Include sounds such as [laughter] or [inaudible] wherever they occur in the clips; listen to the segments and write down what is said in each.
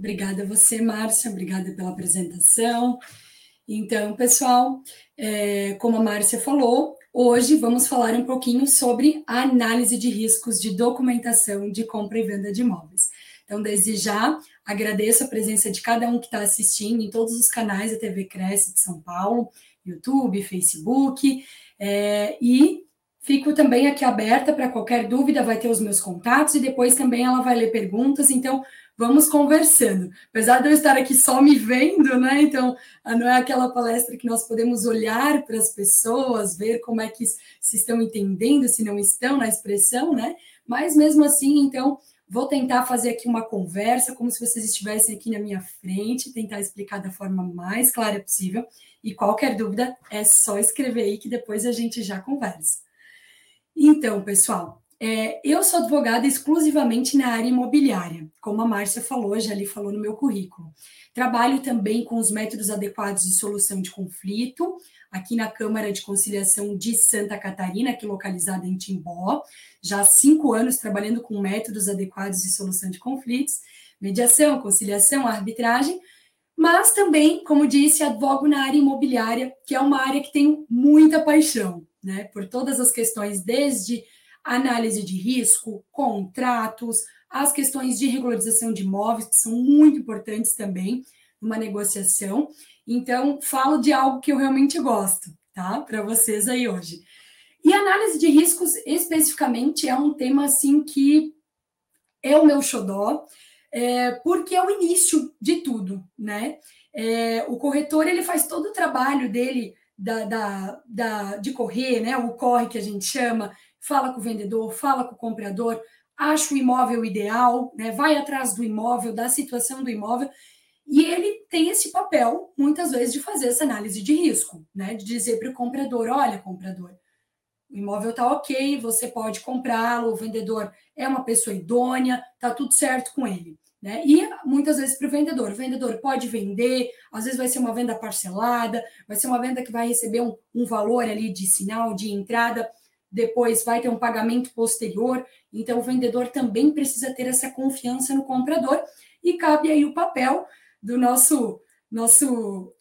Obrigada a você, Márcia, obrigada pela apresentação. Então, pessoal, é, como a Márcia falou, hoje vamos falar um pouquinho sobre a análise de riscos de documentação de compra e venda de imóveis. Então, desde já, agradeço a presença de cada um que está assistindo em todos os canais da TV Cresce de São Paulo, YouTube, Facebook, é, e Fico também aqui aberta para qualquer dúvida, vai ter os meus contatos e depois também ela vai ler perguntas, então vamos conversando. Apesar de eu estar aqui só me vendo, né? Então, ah, não é aquela palestra que nós podemos olhar para as pessoas, ver como é que se estão entendendo, se não estão na expressão, né? Mas mesmo assim, então, vou tentar fazer aqui uma conversa, como se vocês estivessem aqui na minha frente, tentar explicar da forma mais clara possível. E qualquer dúvida é só escrever aí que depois a gente já conversa. Então, pessoal, é, eu sou advogada exclusivamente na área imobiliária, como a Márcia falou, já ali falou no meu currículo. Trabalho também com os métodos adequados de solução de conflito, aqui na Câmara de Conciliação de Santa Catarina, aqui localizada em Timbó, já há cinco anos trabalhando com métodos adequados de solução de conflitos, mediação, conciliação, arbitragem, mas também, como disse, advogo na área imobiliária, que é uma área que tenho muita paixão né? Por todas as questões, desde análise de risco, contratos, as questões de regularização de imóveis, que são muito importantes também numa negociação. Então, falo de algo que eu realmente gosto, tá? Para vocês aí hoje. E análise de riscos, especificamente, é um tema assim que é o meu xodó, é, porque é o início de tudo, né? É, o corretor ele faz todo o trabalho dele da, da, da, de correr, né? O corre que a gente chama, fala com o vendedor, fala com o comprador, acha o imóvel ideal, né? Vai atrás do imóvel, da situação do imóvel. E ele tem esse papel, muitas vezes, de fazer essa análise de risco, né? De dizer para o comprador: olha, comprador, o imóvel está ok, você pode comprá-lo, o vendedor é uma pessoa idônea, tá tudo certo com ele. Né? E muitas vezes para o vendedor. O vendedor pode vender, às vezes vai ser uma venda parcelada, vai ser uma venda que vai receber um, um valor ali de sinal de entrada, depois vai ter um pagamento posterior. Então, o vendedor também precisa ter essa confiança no comprador, e cabe aí o papel do nosso nosso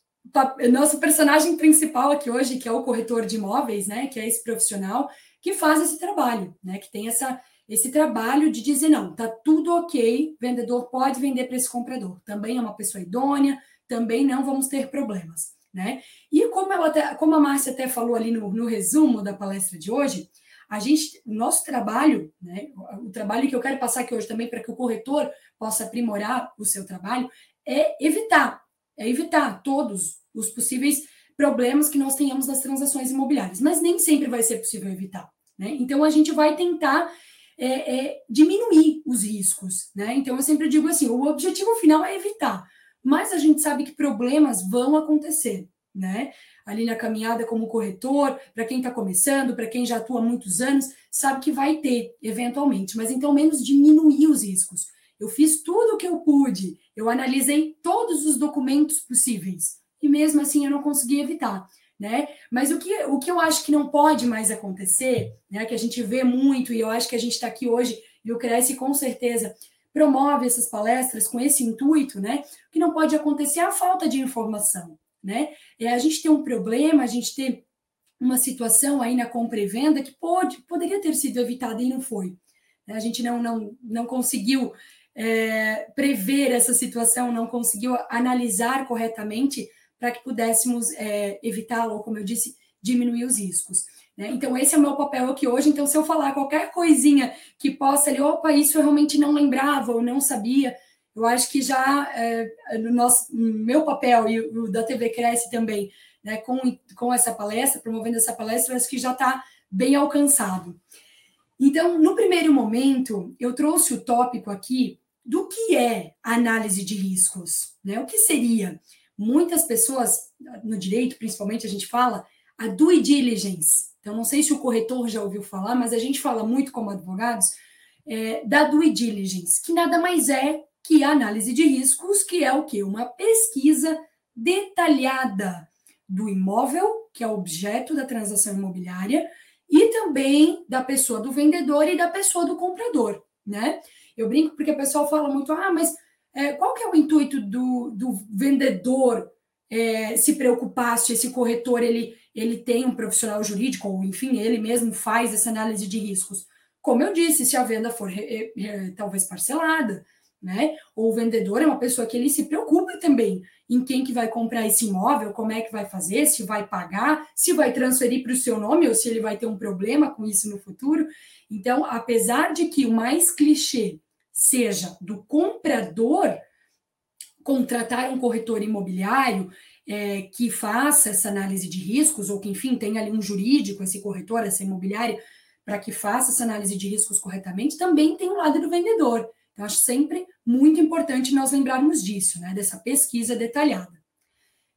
nosso personagem principal aqui hoje, que é o corretor de imóveis, né, que é esse profissional que faz esse trabalho, né, que tem essa esse trabalho de dizer, não, tá tudo ok, vendedor pode vender para esse comprador. Também é uma pessoa idônea, também não vamos ter problemas, né? E como, ela até, como a Márcia até falou ali no, no resumo da palestra de hoje, a gente, o nosso trabalho, né, o trabalho que eu quero passar aqui hoje também para que o corretor possa aprimorar o seu trabalho, é evitar, é evitar todos os possíveis problemas que nós tenhamos nas transações imobiliárias, mas nem sempre vai ser possível evitar, né? Então a gente vai tentar é, é, diminuir os riscos, né? Então eu sempre digo assim, o objetivo final é evitar, mas a gente sabe que problemas vão acontecer, né? Ali na caminhada como corretor, para quem está começando, para quem já atua há muitos anos, sabe que vai ter eventualmente, mas então menos diminuir os riscos. Eu fiz tudo o que eu pude, eu analisei todos os documentos possíveis e mesmo assim eu não consegui evitar né? Mas o que, o que eu acho que não pode mais acontecer, né? Que a gente vê muito, e eu acho que a gente está aqui hoje, e o Cresce com certeza promove essas palestras com esse intuito, né? O que não pode acontecer é a falta de informação, né? É a gente ter um problema, a gente ter uma situação aí na compra e venda que pode, poderia ter sido evitada e não foi. Né? A gente não, não, não conseguiu é, prever essa situação, não conseguiu analisar corretamente para que pudéssemos é, evitá-lo, ou como eu disse, diminuir os riscos. Né? Então, esse é o meu papel aqui hoje. Então, se eu falar qualquer coisinha que possa ali, opa, isso eu realmente não lembrava ou não sabia, eu acho que já é, no nosso, meu papel e o da TV Cresce também, né, com, com essa palestra, promovendo essa palestra, eu acho que já está bem alcançado. Então, no primeiro momento, eu trouxe o tópico aqui do que é análise de riscos, né? O que seria? Muitas pessoas no direito, principalmente, a gente fala a due diligence. Então, não sei se o corretor já ouviu falar, mas a gente fala muito como advogados é, da due diligence, que nada mais é que a análise de riscos, que é o que? Uma pesquisa detalhada do imóvel, que é objeto da transação imobiliária, e também da pessoa do vendedor e da pessoa do comprador, né? Eu brinco porque o pessoal fala muito, ah, mas é, qual que é o intuito do, do vendedor é, se preocupar se esse corretor ele, ele tem um profissional jurídico, ou enfim, ele mesmo faz essa análise de riscos? Como eu disse, se a venda for talvez parcelada, né? Ou o vendedor é uma pessoa que ele se preocupa também em quem que vai comprar esse imóvel, como é que vai fazer, se vai pagar, se vai transferir para o seu nome ou se ele vai ter um problema com isso no futuro. Então, apesar de que o mais clichê seja do comprador contratar um corretor imobiliário é, que faça essa análise de riscos, ou que, enfim, tenha ali um jurídico, esse corretor, essa imobiliária, para que faça essa análise de riscos corretamente, também tem o lado do vendedor eu acho sempre muito importante nós lembrarmos disso, né? Dessa pesquisa detalhada.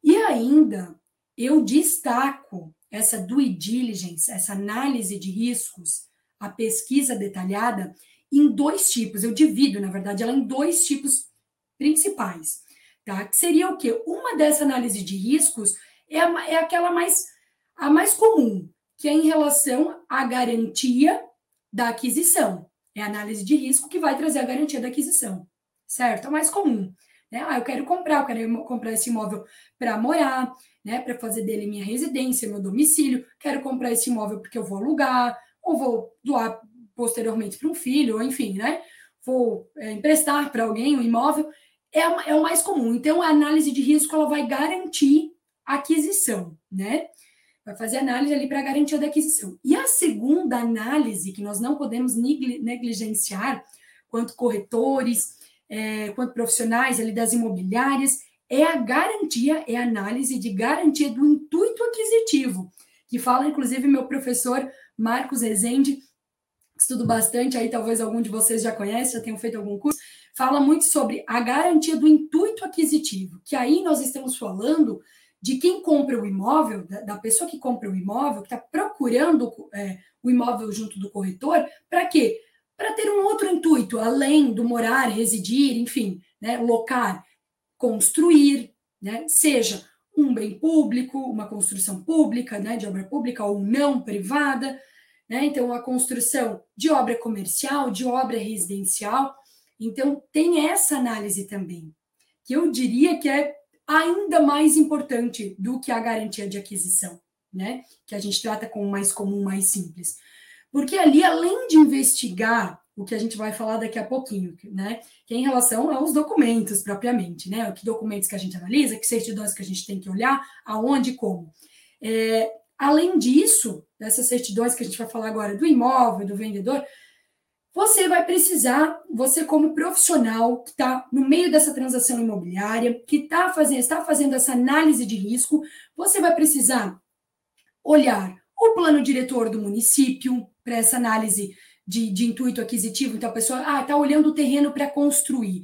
E ainda eu destaco essa due diligence, essa análise de riscos, a pesquisa detalhada, em dois tipos. Eu divido, na verdade, ela em dois tipos principais. Tá? Que seria o quê? Uma dessa análise de riscos é, a, é aquela mais, a mais comum, que é em relação à garantia da aquisição. É a análise de risco que vai trazer a garantia da aquisição, certo? O mais comum. Né? Ah, eu quero comprar, eu quero comprar esse imóvel para morar, né? Para fazer dele minha residência, meu domicílio. Quero comprar esse imóvel porque eu vou alugar, ou vou doar posteriormente para um filho, ou enfim, né? Vou é, emprestar para alguém um imóvel. É, é o mais comum. Então, a análise de risco ela vai garantir a aquisição, né? vai fazer análise ali para garantia da aquisição. E a segunda análise, que nós não podemos negligenciar, quanto corretores, é, quanto profissionais ali das imobiliárias, é a garantia, é a análise de garantia do intuito aquisitivo, que fala, inclusive, meu professor Marcos Rezende, estudo bastante, aí talvez algum de vocês já conhece, já tenham feito algum curso, fala muito sobre a garantia do intuito aquisitivo, que aí nós estamos falando de quem compra o imóvel, da, pessoa que compra o imóvel, que está procurando é, o imóvel junto do corretor, para quê? Para ter um outro intuito, além do morar, residir, enfim, né, locar, construir, né, seja um bem público, uma construção pública, né, de obra pública ou não privada, né, então a construção de obra comercial, de obra residencial, então tem essa análise também, que eu diria que é ainda mais importante do que a garantia de aquisição, né? Que a gente trata como mais comum, mais simples. Porque ali, além de investigar o que a gente vai falar daqui a pouquinho, né? Que é em relação aos documentos propriamente, né? Que documentos que a gente analisa, que certidões que a gente tem que olhar, aonde como. É, além disso, dessas certidões que a gente vai falar agora do imóvel, do vendedor, você vai precisar, você como profissional que está no meio dessa transação imobiliária, que tá fazendo, está fazendo essa análise de risco, você vai precisar olhar o plano diretor do município para essa análise de, de, intuito aquisitivo. Então, a pessoa está ah, olhando o terreno para construir.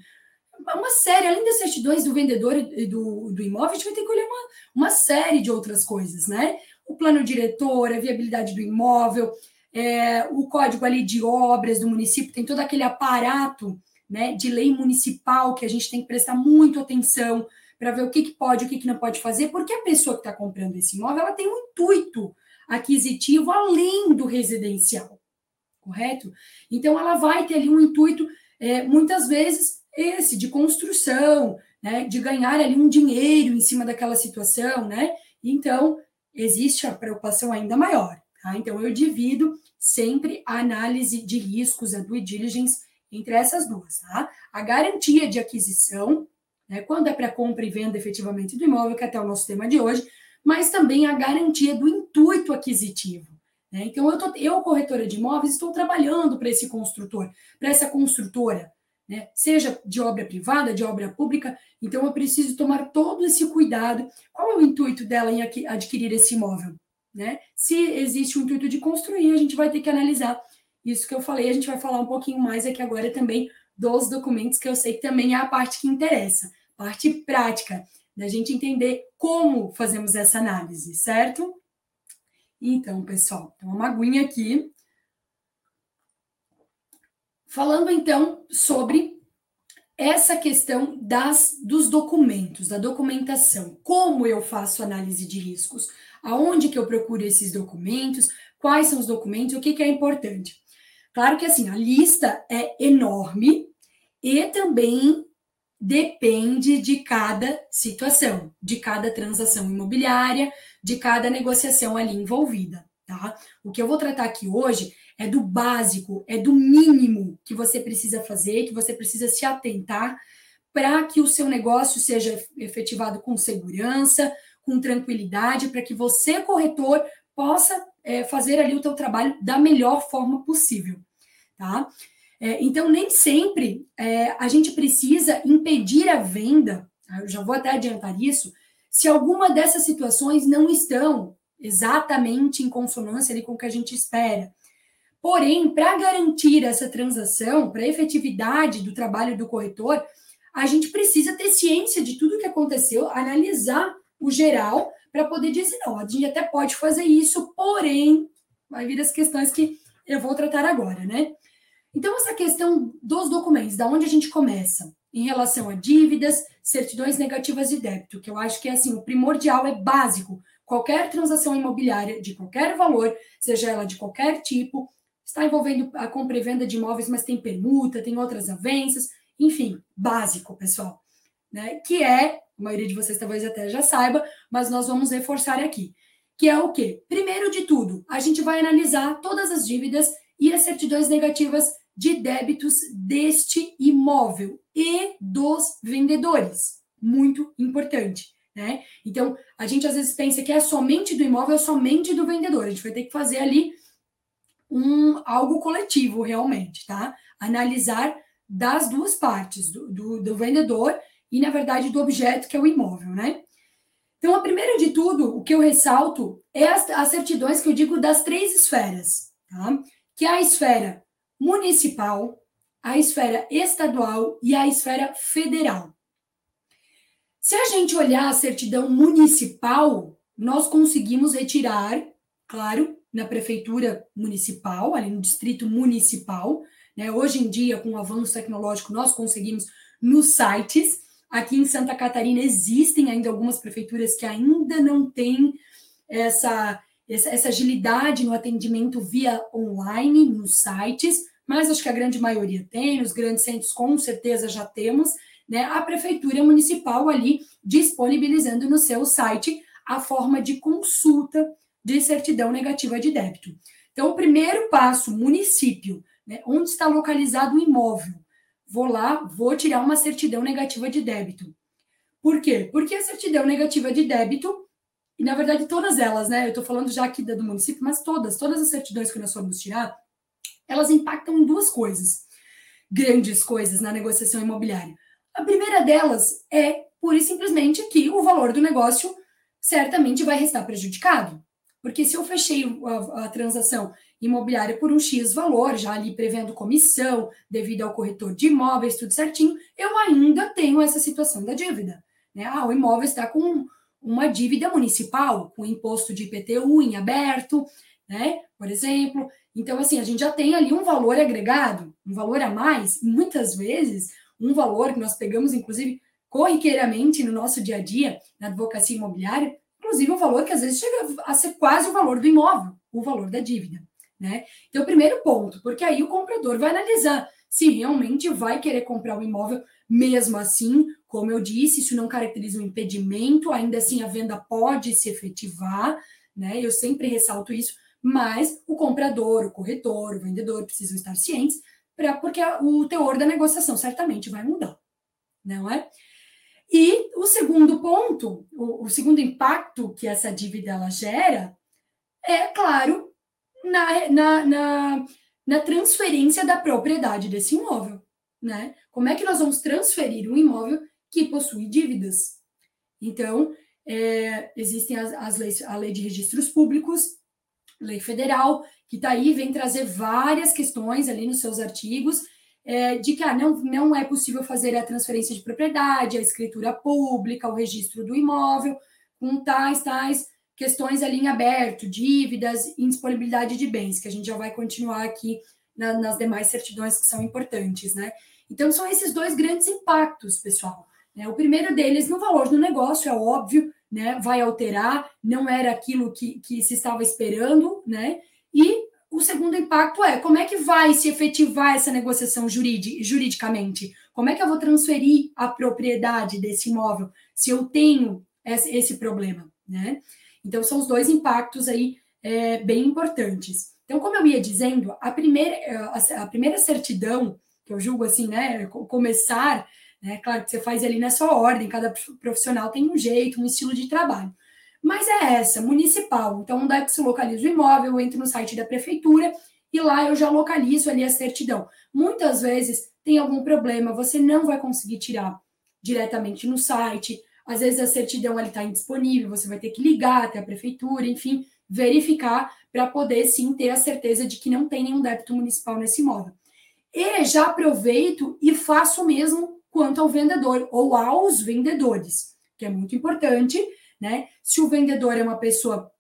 Uma série, além das certidões do vendedor e do, do imóvel, a gente vai ter que olhar uma, uma série de outras coisas, né? O plano diretor, a viabilidade do imóvel, é, o código ali de obras do município tem todo aquele aparato né, de lei municipal que a gente tem que prestar muito atenção para ver o que, que pode, o que, que não pode fazer, porque a pessoa que está comprando esse imóvel ela tem um intuito aquisitivo além do residencial, correto? Então ela vai ter ali um intuito, é, muitas vezes, esse de construção, né, de ganhar ali um dinheiro em cima daquela situação, né? Então existe a preocupação ainda maior. Tá? Então, eu divido sempre a análise de riscos, a due diligence, entre essas duas. Tá? A garantia de aquisição, né, quando é para compra e venda efetivamente do imóvel, que é até o nosso tema de hoje, mas também a garantia do intuito aquisitivo. Né? Então, eu, tô, eu, corretora de imóveis, estou trabalhando para esse construtor, para essa construtora, né? seja de obra privada, de obra pública, então eu preciso tomar todo esse cuidado. Qual é o intuito dela em adquirir esse imóvel? Né? Se existe o intuito de construir, a gente vai ter que analisar isso que eu falei. A gente vai falar um pouquinho mais aqui agora também dos documentos, que eu sei que também é a parte que interessa, parte prática, da gente entender como fazemos essa análise, certo? Então, pessoal, uma aguinha aqui. Falando então sobre essa questão das dos documentos, da documentação, como eu faço análise de riscos, aonde que eu procuro esses documentos, quais são os documentos, o que, que é importante. Claro que assim, a lista é enorme e também depende de cada situação, de cada transação imobiliária, de cada negociação ali envolvida, tá? O que eu vou tratar aqui hoje é do básico, é do mínimo que você precisa fazer, que você precisa se atentar para que o seu negócio seja efetivado com segurança, com tranquilidade, para que você, corretor, possa é, fazer ali o teu trabalho da melhor forma possível, tá? É, então, nem sempre é, a gente precisa impedir a venda, tá? eu já vou até adiantar isso, se alguma dessas situações não estão exatamente em consonância ali com o que a gente espera. Porém, para garantir essa transação, para a efetividade do trabalho do corretor, a gente precisa ter ciência de tudo o que aconteceu, analisar o geral, para poder dizer, não, a gente até pode fazer isso, porém, vai vir as questões que eu vou tratar agora, né? Então, essa questão dos documentos, da onde a gente começa? Em relação a dívidas, certidões negativas de débito, que eu acho que é assim, o primordial é básico. Qualquer transação imobiliária de qualquer valor, seja ela de qualquer tipo, está envolvendo a compra e venda de imóveis, mas tem permuta, tem outras avanças, enfim, básico, pessoal. Né? Que é, a maioria de vocês talvez até já saiba, mas nós vamos reforçar aqui. Que é o quê? Primeiro de tudo, a gente vai analisar todas as dívidas e as certidões negativas de débitos deste imóvel e dos vendedores. Muito importante. Né? Então, a gente às vezes pensa que é somente do imóvel, somente do vendedor. A gente vai ter que fazer ali um algo coletivo, realmente, tá? Analisar das duas partes, do, do, do vendedor e, na verdade, do objeto, que é o imóvel, né? Então, a primeira de tudo, o que eu ressalto é as, as certidões que eu digo das três esferas, tá? que é a esfera municipal, a esfera estadual e a esfera federal. Se a gente olhar a certidão municipal, nós conseguimos retirar, claro, na prefeitura municipal, ali no distrito municipal. Né? Hoje em dia, com o avanço tecnológico, nós conseguimos nos sites. Aqui em Santa Catarina existem ainda algumas prefeituras que ainda não têm essa essa, essa agilidade no atendimento via online, nos sites, mas acho que a grande maioria tem, os grandes centros com certeza já temos, né? A prefeitura municipal ali disponibilizando no seu site a forma de consulta de certidão negativa de débito. Então, o primeiro passo, município, né? onde está localizado o imóvel? Vou lá, vou tirar uma certidão negativa de débito. Por quê? Porque a certidão negativa de débito e, na verdade, todas elas, né? Eu estou falando já aqui do município, mas todas, todas as certidões que nós formos tirar, elas impactam em duas coisas, grandes coisas na negociação imobiliária. A primeira delas é, pura e simplesmente, que o valor do negócio certamente vai restar prejudicado. Porque se eu fechei a, a transação imobiliária por um X valor, já ali prevendo comissão, devido ao corretor de imóveis, tudo certinho, eu ainda tenho essa situação da dívida. Né? Ah, o imóvel está com uma dívida municipal, com imposto de IPTU em aberto, né? Por exemplo. Então, assim, a gente já tem ali um valor agregado, um valor a mais, muitas vezes, um valor que nós pegamos, inclusive, corriqueiramente no nosso dia a dia, na advocacia imobiliária, inclusive um valor que às vezes chega a ser quase o valor do imóvel, o valor da dívida, né? Então, primeiro ponto, porque aí o comprador vai analisar se realmente vai querer comprar o imóvel mesmo assim, como eu disse, isso não caracteriza um impedimento, ainda assim a venda pode se efetivar, né? Eu sempre ressalto isso, mas o comprador, o corretor, o vendedor precisam estar cientes, pra, porque o teor da negociação certamente vai mudar, não é? E o segundo ponto, o, o segundo impacto que essa dívida ela gera, é, claro, na, na, na, na transferência da propriedade desse imóvel né? Como é que nós vamos transferir um imóvel que possui dívidas? Então, é, existem as, as leis, a lei de registros públicos, lei federal, que está aí, vem trazer várias questões ali nos seus artigos, é, de que ah, não, não é possível fazer a transferência de propriedade, a escritura pública, o registro do imóvel, com tais, tais questões ali em aberto, dívidas, indisponibilidade de bens, que a gente já vai continuar aqui na, nas demais certidões que são importantes, né? Então, são esses dois grandes impactos, pessoal. Né? O primeiro deles no valor do negócio, é óbvio, né? Vai alterar, não era aquilo que, que se estava esperando, né? E o segundo impacto é como é que vai se efetivar essa negociação juridicamente? Como é que eu vou transferir a propriedade desse imóvel se eu tenho esse, problema, né? Então, são os dois impactos aí é, bem importantes. Então, como eu ia dizendo, a primeira, a, a primeira certidão, que eu julgo assim, né, começar, né, claro que você faz ali na sua ordem, cada profissional tem um jeito, um estilo de trabalho. Mas é essa, municipal. Então, onde é que se localiza o imóvel? Eu entro no site da prefeitura e lá eu já localizo ali a certidão. Muitas vezes tem algum problema, você não vai conseguir tirar diretamente no site. Às vezes a certidão está indisponível, você vai ter que ligar até a prefeitura, enfim, verificar para poder sim ter a certeza de que não tem nenhum débito municipal nesse imóvel. E já aproveito e faço o mesmo quanto ao vendedor ou aos vendedores, que é muito importante né? Se o vendedor é uma pessoa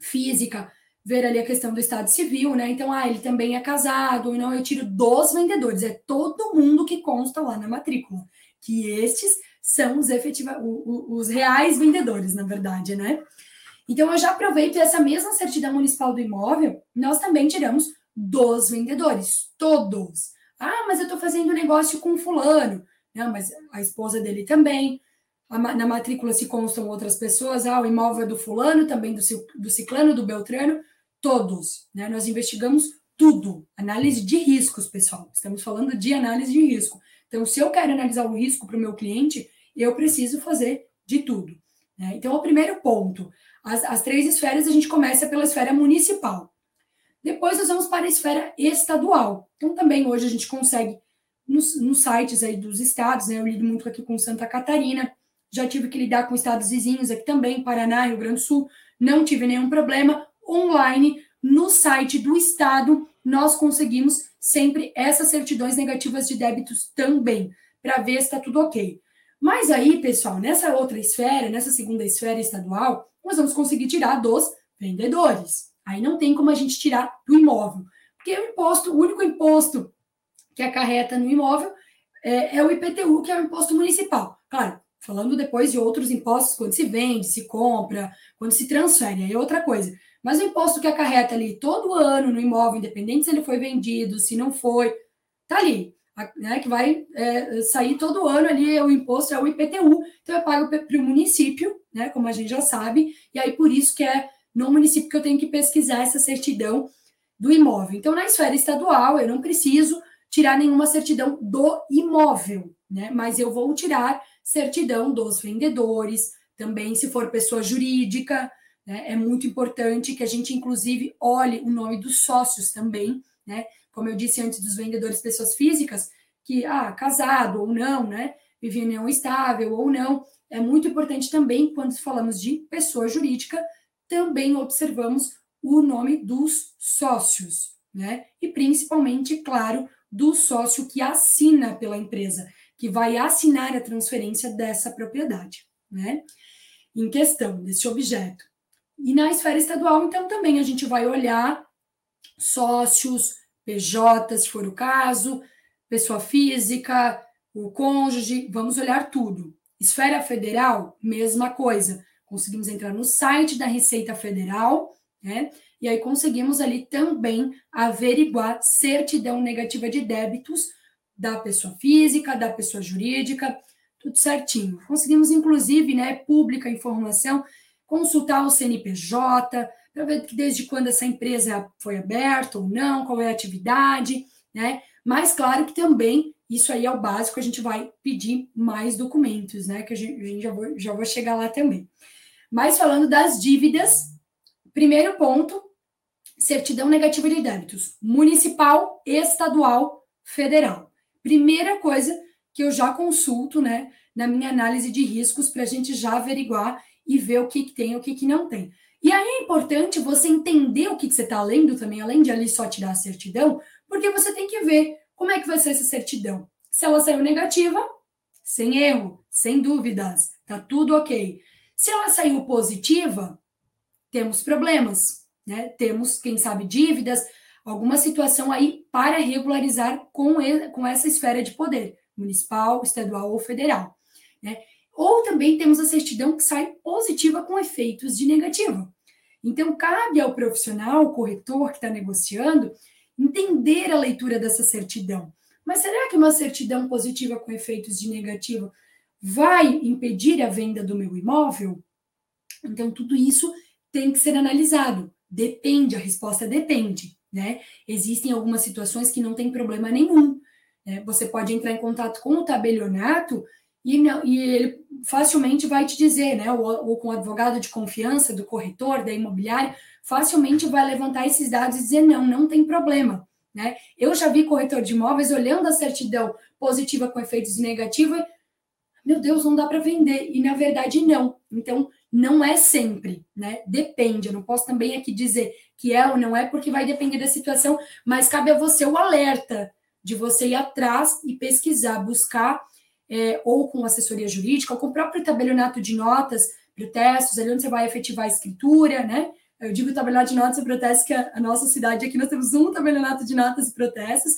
física, ver ali a questão do estado civil, né? Então, ah, ele também é casado, não, eu tiro dos vendedores, é todo mundo que consta lá na matrícula, que estes são os efetiva, os reais vendedores, na verdade, né? Então, eu já aproveito essa mesma certidão municipal do imóvel, nós também tiramos dos vendedores, todos. Ah, mas eu estou fazendo negócio com fulano. Não, mas a esposa dele também, na matrícula se constam outras pessoas, ah, o imóvel é do fulano, também do, ciclano, do beltrano, todos, né? Nós investigamos tudo, análise de riscos, pessoal. Estamos falando de análise de risco. Então, se eu quero analisar o risco para o meu cliente, eu preciso fazer de tudo. Né? Então, o primeiro ponto, as, as três esferas, a gente começa pela esfera municipal. Depois nós vamos para a esfera estadual. Então, também hoje a gente consegue nos, nos sites aí dos estados, né? Eu lido muito aqui com Santa Catarina, já tive que lidar com estados vizinhos aqui também, Paraná, Rio Grande do Sul, não tive nenhum problema. Online, no site do estado, nós conseguimos sempre essas certidões negativas de débitos também, para ver se está tudo ok. Mas aí, pessoal, nessa outra esfera, nessa segunda esfera estadual, nós vamos conseguir tirar dos vendedores. Aí não tem como a gente tirar do imóvel, porque o imposto, o único imposto que acarreta no imóvel é, é o IPTU, que é o imposto municipal. Claro, Falando depois de outros impostos, quando se vende, se compra, quando se transfere, aí é outra coisa. Mas o imposto que acarreta ali todo ano no imóvel, independente se ele foi vendido, se não foi, tá ali. Né, que vai é, sair todo ano ali, o imposto é o IPTU, então eu pago para o município, né, como a gente já sabe, e aí por isso que é no município que eu tenho que pesquisar essa certidão do imóvel. Então, na esfera estadual, eu não preciso tirar nenhuma certidão do imóvel, né, mas eu vou tirar certidão dos vendedores, também se for pessoa jurídica, né, é muito importante que a gente, inclusive, olhe o nome dos sócios também, né? Como eu disse antes dos vendedores pessoas físicas, que, ah, casado ou não, né? Vive em união estável ou não. É muito importante também, quando falamos de pessoa jurídica, também observamos o nome dos sócios, né? E principalmente, claro, do sócio que assina pela empresa que vai assinar a transferência dessa propriedade, né? Em questão, desse objeto. E na esfera estadual, então, também a gente vai olhar sócios, PJ, se for o caso, pessoa física, o cônjuge, vamos olhar tudo. Esfera federal, mesma coisa. Conseguimos entrar no site da Receita Federal, né? E aí conseguimos ali também averiguar certidão negativa de débitos da pessoa física, da pessoa jurídica, tudo certinho. Conseguimos, inclusive, né, pública informação, consultar o CNPJ, para ver desde quando essa empresa foi aberta ou não, qual é a atividade, né? Mas claro que também isso aí é o básico, a gente vai pedir mais documentos, né? Que a gente, já, vou, já vou chegar lá também. Mas falando das dívidas, primeiro ponto, certidão negativa de débitos, municipal, estadual, federal. Primeira coisa que eu já consulto, né, na minha análise de riscos, para a gente já averiguar e ver o que, que tem e o que, que não tem. E aí é importante você entender o que, que você está lendo também, além de ali só tirar a certidão, porque você tem que ver Como é que vai ser essa certidão? Se ela saiu negativa, sem erro, sem dúvidas, tá tudo ok. Se ela saiu positiva, temos problemas, né? Temos, quem sabe, dívidas, alguma situação aí para regularizar com, ele, com essa esfera de poder, municipal, estadual ou federal, né? Ou também temos a certidão que sai positiva com efeitos de negativa. Então, cabe ao profissional, corretor que está negociando, entender a leitura dessa certidão. Mas será que uma certidão positiva com efeitos de negativo vai impedir a venda do meu imóvel? Então, tudo isso tem que ser analisado. Depende, a resposta depende. Né? Existem algumas situações que não tem problema nenhum. Né? Você pode entrar em contato com o tabelionato e, não, e ele facilmente vai te dizer, né? Ou, ou, com o advogado de confiança do corretor, da imobiliária, facilmente vai levantar esses dados e dizer: não, não tem problema. Né? Eu já vi corretor de imóveis olhando a certidão positiva com efeitos negativos, meu Deus, não dá para vender. E na verdade, não. Então, não é sempre, né? Depende. Eu não posso também aqui dizer que é ou não é, porque vai depender da situação, mas cabe a você o alerta de você ir atrás e pesquisar, buscar, é, ou com assessoria jurídica, ou com o próprio tabelionato de notas, protestos, ali onde você vai efetivar a escritura, né? Eu digo tabelionato de notas e protestos, que a, a nossa cidade aqui nós temos um tabelionato de notas e protestos,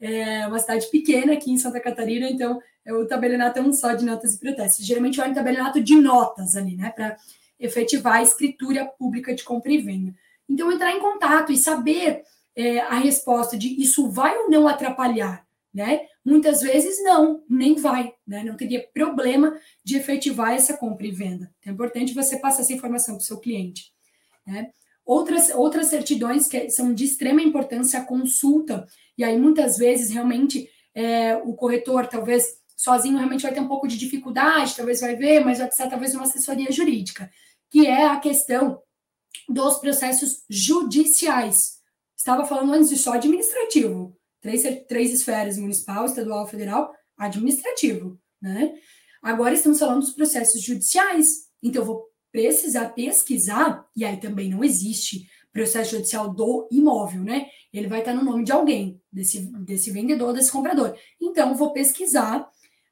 é uma cidade pequena aqui em Santa Catarina, então é o tabelionato é um só de notas e protestos. Geralmente vai no tabelionato de notas ali, né, para efetivar a escritura pública de compra e venda. Então, entrar em contato e saber é, a resposta de isso vai ou não atrapalhar, né? Muitas vezes não, nem vai, né? Não teria problema de efetivar essa compra e venda. Então, é importante você passar essa informação para o seu cliente. Né? Outras, outras certidões que são de extrema importância, a consulta, e aí muitas vezes realmente é, o corretor talvez sozinho realmente vai ter um pouco de dificuldade, talvez vai ver, mas vai precisar talvez uma assessoria jurídica, que é a questão dos processos judiciais. Estava falando antes de só administrativo, três, três esferas, municipal, estadual, federal, administrativo, né? Agora estamos falando dos processos judiciais. Então, eu vou precisar pesquisar, e aí também não existe processo judicial do imóvel, né? Ele vai estar no nome de alguém, desse, desse vendedor, desse comprador. Então, vou pesquisar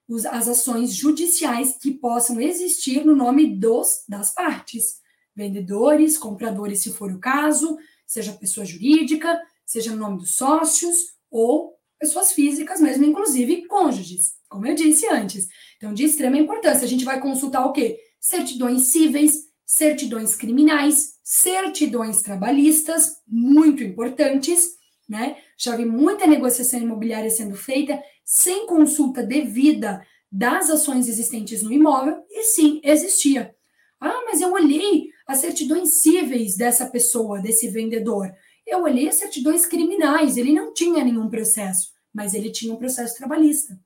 os, as ações judiciais que possam existir no nome dos das partes, vendedores, compradores, se for o caso, seja pessoa jurídica, seja no nome dos sócios ou pessoas físicas mesmo, inclusive cônjuges, como eu disse antes. Então, de extrema importância, a gente vai consultar o quê? Certidões cíveis, certidões criminais, certidões trabalhistas, muito importantes, né? Já vi muita negociação imobiliária sendo feita sem consulta devida das ações existentes no imóvel, e sim, existia. Ah, mas eu olhei as certidões cíveis dessa pessoa, desse vendedor. Eu olhei as certidões criminais, ele não tinha nenhum processo, mas ele tinha um processo trabalhista.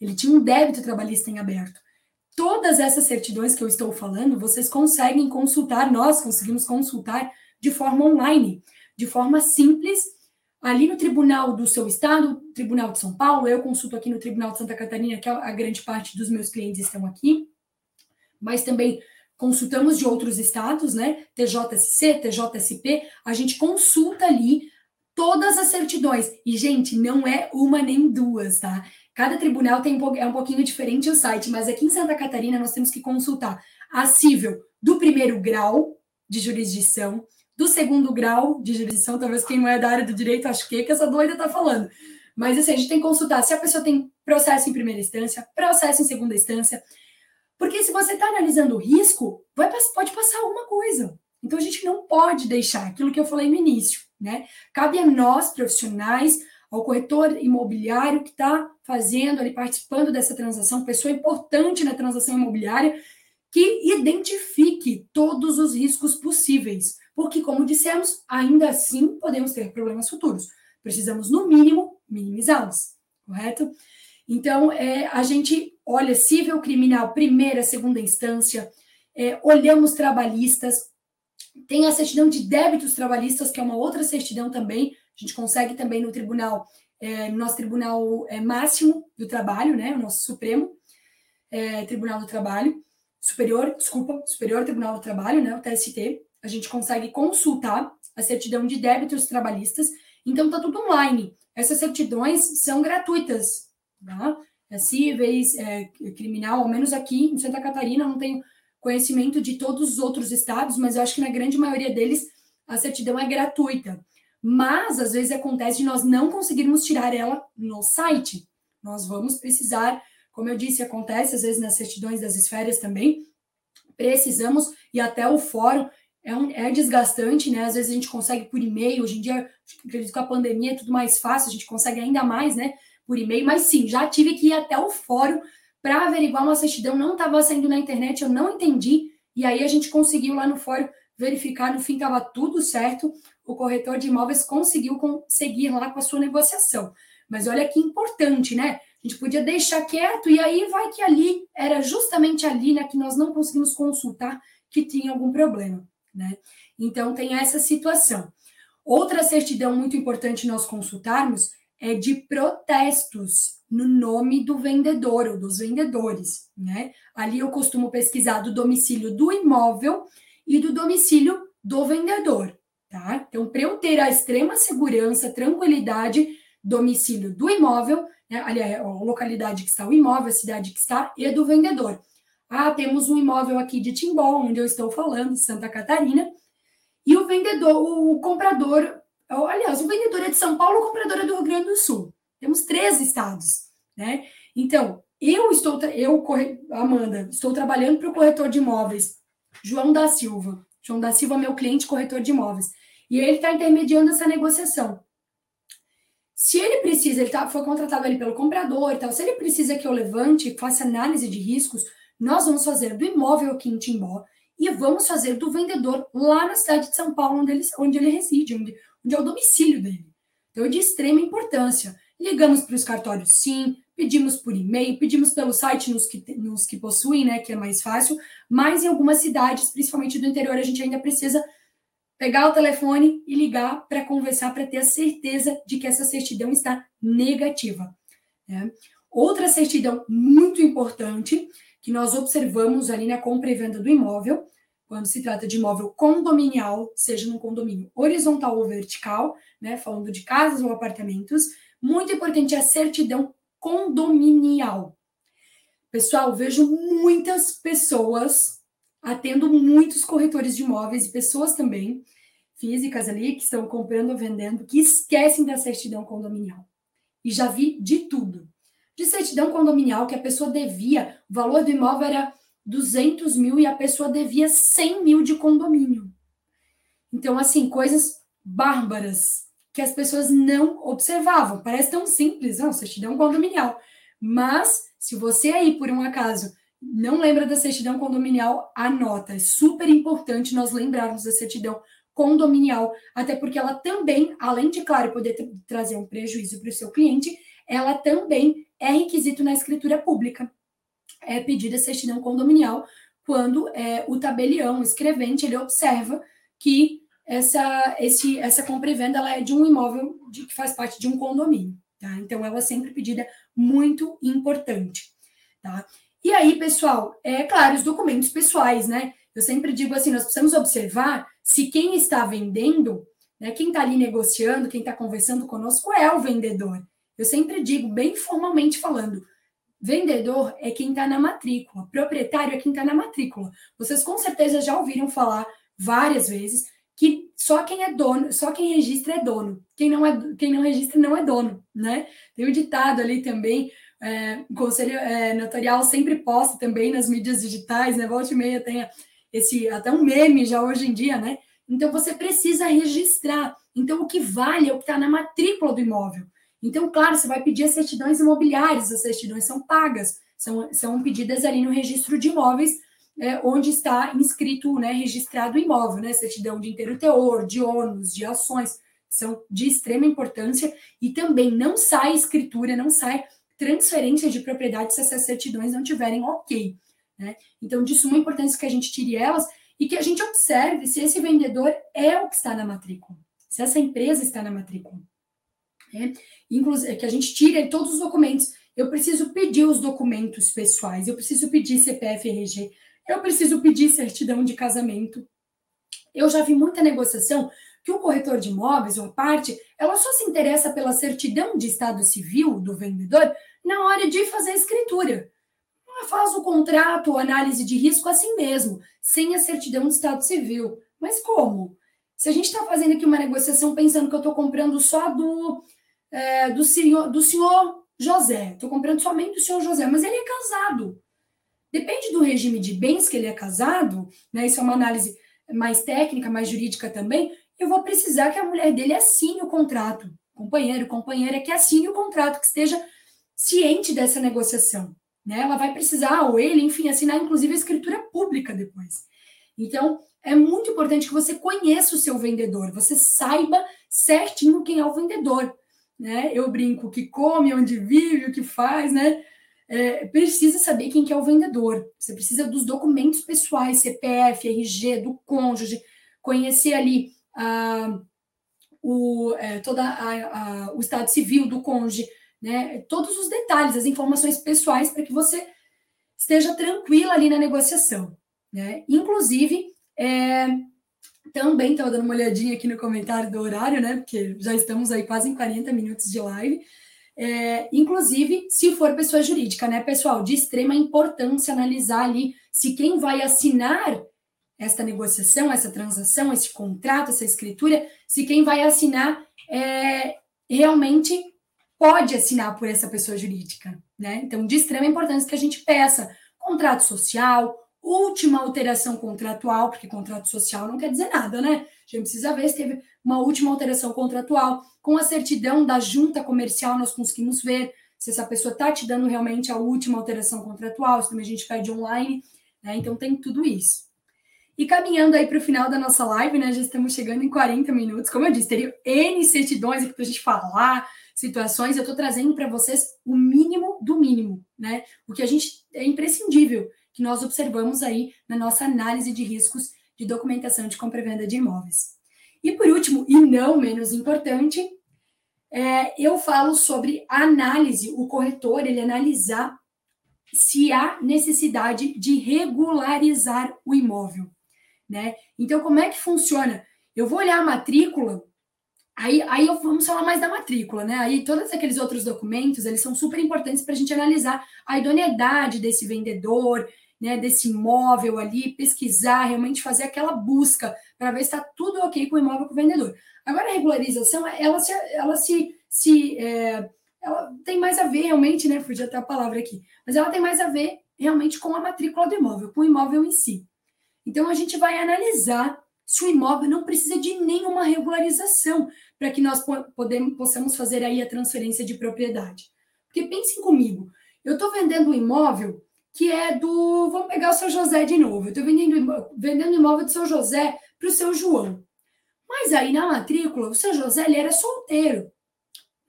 Ele tinha um débito trabalhista em aberto. Todas essas certidões que eu estou falando, vocês conseguem consultar, nós conseguimos consultar de forma online, de forma simples, ali no tribunal do seu estado, Tribunal de São Paulo, eu consulto aqui no Tribunal de Santa Catarina, que a grande parte dos meus clientes estão aqui, mas também consultamos de outros estados, né? TJSC, TJSP, a gente consulta ali todas as certidões. E, gente, não é uma nem duas, tá? Cada tribunal tem um, é um pouquinho diferente o site, mas aqui em Santa Catarina nós temos que consultar a cível do primeiro grau de jurisdição, do segundo grau de jurisdição, talvez quem não é da área do direito acho que, que essa doida está falando. Mas assim, a gente tem que consultar se a pessoa tem processo em primeira instância, processo em segunda instância. Porque se você está analisando o risco, vai, pode passar alguma coisa. Então a gente não pode deixar aquilo que eu falei no início, né? Cabe a nós, profissionais, ao corretor imobiliário que está fazendo ali, participando dessa transação, pessoa importante na transação imobiliária, que identifique todos os riscos possíveis. Porque, como dissemos, ainda assim podemos ter problemas futuros. Precisamos, no mínimo, minimizá-los, correto? Então, é, a gente olha civil criminal, primeira, segunda instância, é, olhamos trabalhistas, tem a certidão de débitos trabalhistas, que é uma outra certidão também, a gente consegue também no tribunal, é, no nosso tribunal é, máximo do trabalho, né, o nosso Supremo é, Tribunal do Trabalho, Superior, desculpa, Superior Tribunal do Trabalho, né, o TST, a gente consegue consultar a certidão de débitos trabalhistas, então tá tudo online. essas certidões são gratuitas, tá? É cíveis, é, criminal, ao menos aqui em Santa Catarina, não tenho conhecimento de todos os outros estados, mas eu acho que na grande maioria deles a certidão é gratuita. Mas às vezes acontece de nós não conseguirmos tirar ela no site. Nós vamos precisar, como eu disse, acontece às vezes nas certidões das esferas também. Precisamos e até o fórum é, um, é desgastante, né? Às vezes a gente consegue por e-mail. Hoje em dia, acredito que com a pandemia é tudo mais fácil, a gente consegue ainda mais, né? Por e-mail. Mas sim, já tive que ir até o fórum para averiguar uma certidão, não estava saindo na internet, eu não entendi. E aí a gente conseguiu lá no fórum verificar, no fim estava tudo certo. O corretor de imóveis conseguiu conseguir lá com a sua negociação. Mas olha que importante, né? A gente podia deixar quieto e aí vai que ali era justamente ali, né, que nós não conseguimos consultar que tinha algum problema, né? Então tem essa situação. Outra certidão muito importante nós consultarmos é de protestos no nome do vendedor ou dos vendedores, né? Ali eu costumo pesquisar do domicílio do imóvel e do domicílio do vendedor, tá? Então, para eu ter a extrema segurança, tranquilidade, domicílio do imóvel, né? aliás, a localidade que está o imóvel, a cidade que está, e do vendedor. Ah, temos um imóvel aqui de Timbó, onde eu estou falando, Santa Catarina, e o vendedor, o comprador, aliás, o vendedor é de São Paulo, o comprador é do Rio Grande do Sul. Temos três estados, né? Então, eu estou, eu, Amanda, estou trabalhando para o corretor de imóveis, João da Silva. João da Silva, meu cliente corretor de imóveis. E ele está intermediando essa negociação. Se ele precisa, ele tá, foi contratado ali pelo comprador e tal, se ele precisa que eu levante, faça análise de riscos, nós vamos fazer do imóvel aqui em Timbó e vamos fazer do vendedor lá na cidade de São Paulo, onde ele, onde ele reside, onde, onde é o domicílio dele. Então, é de extrema importância. Ligamos para os cartórios, sim, pedimos por e-mail, pedimos pelo site nos que, nos que possuem, né, que é mais fácil, mas em algumas cidades, principalmente do interior, a gente ainda precisa pegar o telefone e ligar para conversar, para ter a certeza de que essa certidão está negativa. Né? Outra certidão muito importante que nós observamos ali na compra e venda do imóvel, quando se trata de imóvel condominial, seja num condomínio horizontal ou vertical, né, falando de casas ou apartamentos, muito importante é a certidão condominial. Pessoal, vejo muitas pessoas atendo muitos corretores de imóveis e pessoas também físicas ali que estão comprando ou vendendo que esquecem da certidão condominial. E já vi de tudo. De certidão condominial que a pessoa devia, o valor do imóvel era 200 mil e a pessoa devia 100 mil de condomínio. Então, assim, coisas bárbaras que as pessoas não observavam. Parece tão simples, não, certidão condominial. Mas, se você aí, por um acaso, não lembra da certidão condominial, anota. É super importante nós lembrarmos da certidão condominial, até porque ela também, além de, claro, poder trazer um prejuízo para o seu cliente, ela também é requisito na escritura pública. É pedida certidão condominial quando é, o tabelião, o escrevente, ele observa que essa, esse, essa compra e venda ela é de um imóvel de, que faz parte de um condomínio. Tá? Então, ela é sempre pedida muito importante. Tá? E aí, pessoal, é claro, os documentos pessoais, né? Eu sempre digo assim: nós precisamos observar se quem está vendendo, né, quem está ali negociando, quem está conversando conosco é o vendedor. Eu sempre digo, bem formalmente falando, vendedor é quem está na matrícula, proprietário é quem está na matrícula. Vocês com certeza já ouviram falar várias vezes que só quem é dono, só quem registra é dono. Quem não, é, quem não registra não é dono, né? Tem um ditado ali também, é, o Conselho é, Notarial sempre posta também nas mídias digitais, né? Volte e meia tem esse, até um meme já hoje em dia, né? Então você precisa registrar. Então o que vale é o que está na matrícula do imóvel. Então, claro, você vai pedir as certidões imobiliárias, as certidões são pagas, são, são pedidas ali no registro de imóveis é, onde está inscrito, né, registrado o imóvel, né, certidão de inteiro teor, de ônus, de ações, são de extrema importância e também não sai escritura, não sai transferência de propriedade se essas certidões não tiverem ok. Né? Então, de suma importância que a gente tire elas e que a gente observe se esse vendedor é o que está na matrícula, se essa empresa está na matrícula. Né? Inclusive, que a gente tire todos os documentos. Eu preciso pedir os documentos pessoais, eu preciso pedir CPF, RG, eu preciso pedir certidão de casamento. Eu já vi muita negociação que o corretor de imóveis, ou a parte, ela só se interessa pela certidão de estado civil do vendedor na hora de fazer a escritura. Ela faz o contrato análise de risco assim mesmo, sem a certidão de estado civil. Mas como? Se a gente está fazendo aqui uma negociação pensando que eu estou comprando só do, é, do, senhor, do senhor José, estou comprando somente do senhor José, mas ele é casado. Depende do regime de bens que ele é casado, né? Isso é uma análise mais técnica, mais jurídica também. Eu vou precisar que a mulher dele assine o contrato, companheiro, companheira, que assine o contrato, que esteja ciente dessa negociação. Né? Ela vai precisar, ou ele, enfim, assinar inclusive a escritura pública depois. Então, é muito importante que você conheça o seu vendedor, você saiba certinho quem é o vendedor. Né? Eu brinco que come, onde vive, o que faz, né? É, precisa saber quem que é o vendedor. Você precisa dos documentos pessoais, CPF, RG, do cônjuge, conhecer ali ah, o, é, toda a, a, o estado civil do cônjuge, né? Todos os detalhes, as informações pessoais para que você esteja tranquila ali na negociação. Né? Inclusive, é, também estava dando uma olhadinha aqui no comentário do horário, né? Porque já estamos aí quase em 40 minutos de live. É, inclusive, se for pessoa jurídica, né, pessoal? De extrema importância analisar ali se quem vai assinar esta negociação, essa transação, esse contrato, essa escritura, se quem vai assinar é, realmente pode assinar por essa pessoa jurídica, né? Então, de extrema importância que a gente peça contrato social, última alteração contratual, porque contrato social não quer dizer nada, né? A gente precisa ver se teve uma última alteração contratual. Com a certidão da junta comercial, nós conseguimos ver se essa pessoa está te dando realmente a última alteração contratual, se também a gente pede online, né? Então tem tudo isso. E caminhando aí para o final da nossa live, né? Já estamos chegando em 40 minutos. Como eu disse, teria N certidões aqui para a gente falar, situações. Eu estou trazendo para vocês o mínimo do mínimo, né? O que a gente é imprescindível que nós observamos aí na nossa análise de riscos de documentação de compra e venda de imóveis. E por último, e não menos importante, é, eu falo sobre análise, o corretor, ele analisar se há necessidade de regularizar o imóvel, né? Então, como é que funciona? Eu vou olhar a matrícula, aí, aí vamos falar mais da matrícula, né? Aí todos aqueles outros documentos, eles são super importantes para a gente analisar a idoneidade desse vendedor, né, desse imóvel ali, pesquisar, realmente fazer aquela busca para ver se está tudo ok com o imóvel com o vendedor. Agora, a regularização, ela se, ela se, se é, ela tem mais a ver realmente, né, fugiu até a palavra aqui, mas ela tem mais a ver realmente com a matrícula do imóvel, com o imóvel em si. Então, a gente vai analisar se o imóvel não precisa de nenhuma regularização para que nós podemos, possamos fazer aí a transferência de propriedade. Porque pensem comigo, eu estou vendendo um imóvel que é do. Vamos pegar o seu José de novo. Eu estou vendendo, vendendo imóvel do seu José para o seu João. Mas aí na matrícula, o seu José ele era solteiro.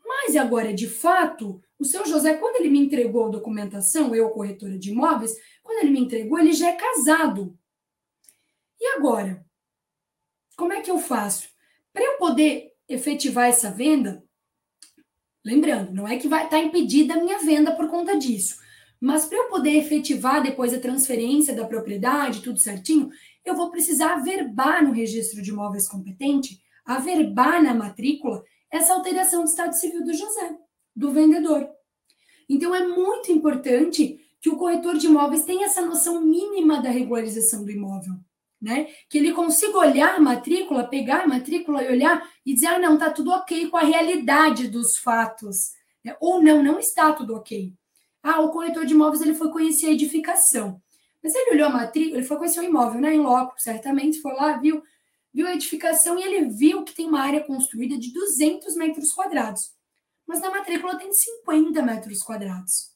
Mas agora, de fato, o seu José, quando ele me entregou a documentação, eu, corretora de imóveis, quando ele me entregou, ele já é casado. E agora? Como é que eu faço? Para eu poder efetivar essa venda, lembrando, não é que vai estar tá impedida a minha venda por conta disso. Mas para eu poder efetivar depois a transferência da propriedade, tudo certinho, eu vou precisar averbar no registro de imóveis competente, averbar na matrícula essa alteração do estado civil do José, do vendedor. Então é muito importante que o corretor de imóveis tenha essa noção mínima da regularização do imóvel, né? Que ele consiga olhar a matrícula, pegar a matrícula e olhar e dizer: ah, não, tá tudo ok com a realidade dos fatos. Né? Ou não, não está tudo ok. Ah, o corretor de imóveis ele foi conhecer a edificação. Mas ele olhou a matrícula, ele foi conhecer o imóvel, né? Em loco, certamente, foi lá, viu, viu a edificação e ele viu que tem uma área construída de 200 metros quadrados. Mas na matrícula tem 50 metros quadrados.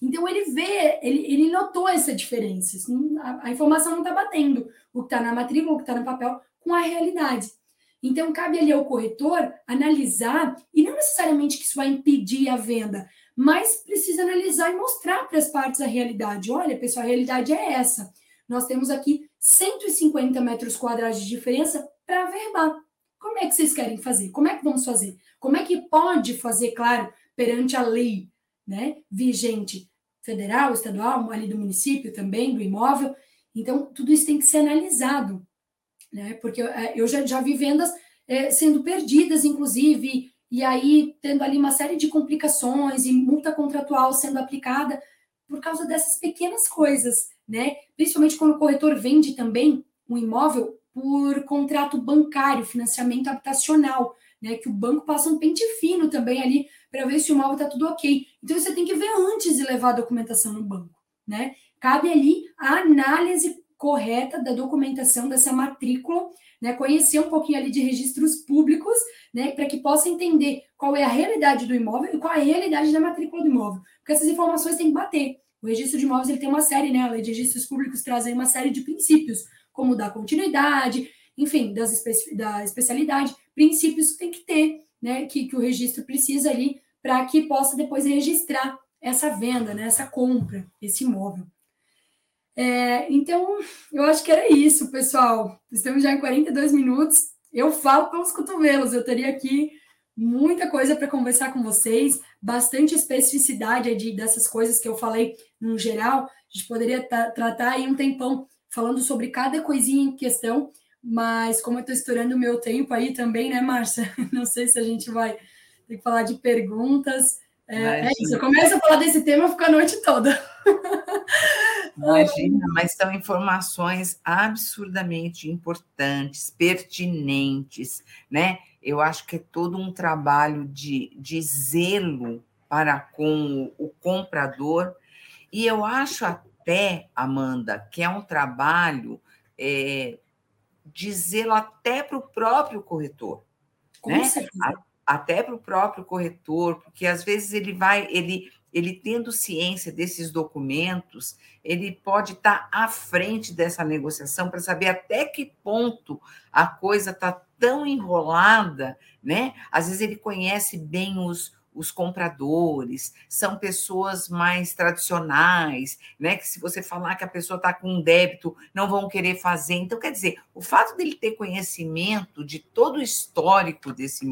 Então ele vê, ele, ele notou essa diferença. A, a informação não está batendo o que está na matrícula, o que está no papel, com a realidade. Então, cabe ali ao corretor analisar, e não necessariamente que isso vai impedir a venda, mas precisa analisar e mostrar para as partes a realidade. Olha, pessoal, a realidade é essa. Nós temos aqui 150 metros quadrados de diferença para verbar. Como é que vocês querem fazer? Como é que vamos fazer? Como é que pode fazer, claro, perante a lei né, vigente federal, estadual, ali do município também, do imóvel? Então, tudo isso tem que ser analisado, né? Porque é, eu já, já vi vendas é, sendo perdidas, inclusive, e aí tendo ali uma série de complicações e multa contratual sendo aplicada por causa dessas pequenas coisas, né? Principalmente quando o corretor vende também um imóvel por contrato bancário, financiamento habitacional, né? Que o banco passa um pente fino também ali para ver se o imóvel está tudo ok. Então você tem que ver antes de levar a documentação no banco, né? Cabe ali a análise correta da documentação dessa matrícula, né? Conhecer um pouquinho ali de registros públicos, né? Para que possa entender qual é a realidade do imóvel e qual é a realidade da matrícula do imóvel. Porque essas informações têm que bater. O registro de imóveis ele tem uma série, né? A lei de registros públicos traz uma série de princípios, como da continuidade, enfim, das especi da especialidade, princípios que tem que ter, né? Que, que o registro precisa ali para que possa depois registrar essa venda, né? Essa compra, esse imóvel. É, então, eu acho que era isso, pessoal. Estamos já em 42 minutos. Eu falo pelos cotovelos, eu teria aqui muita coisa para conversar com vocês, bastante especificidade de, dessas coisas que eu falei no geral. A gente poderia tratar aí um tempão falando sobre cada coisinha em questão, mas como eu estou estourando o meu tempo aí também, né, Márcia? [laughs] Não sei se a gente vai ter que falar de perguntas. É, é isso, eu começo a falar desse tema, fico a noite toda. Imagina, mas são informações absurdamente importantes, pertinentes, né? Eu acho que é todo um trabalho de, de zelo para com o comprador, e eu acho até, Amanda, que é um trabalho é, de zelo até para o próprio corretor. Com né? certeza. Até para o próprio corretor, porque às vezes ele vai, ele ele tendo ciência desses documentos, ele pode estar à frente dessa negociação para saber até que ponto a coisa está tão enrolada, né? Às vezes ele conhece bem os, os compradores, são pessoas mais tradicionais, né? Que se você falar que a pessoa está com um débito, não vão querer fazer. Então, quer dizer, o fato dele ter conhecimento de todo o histórico desse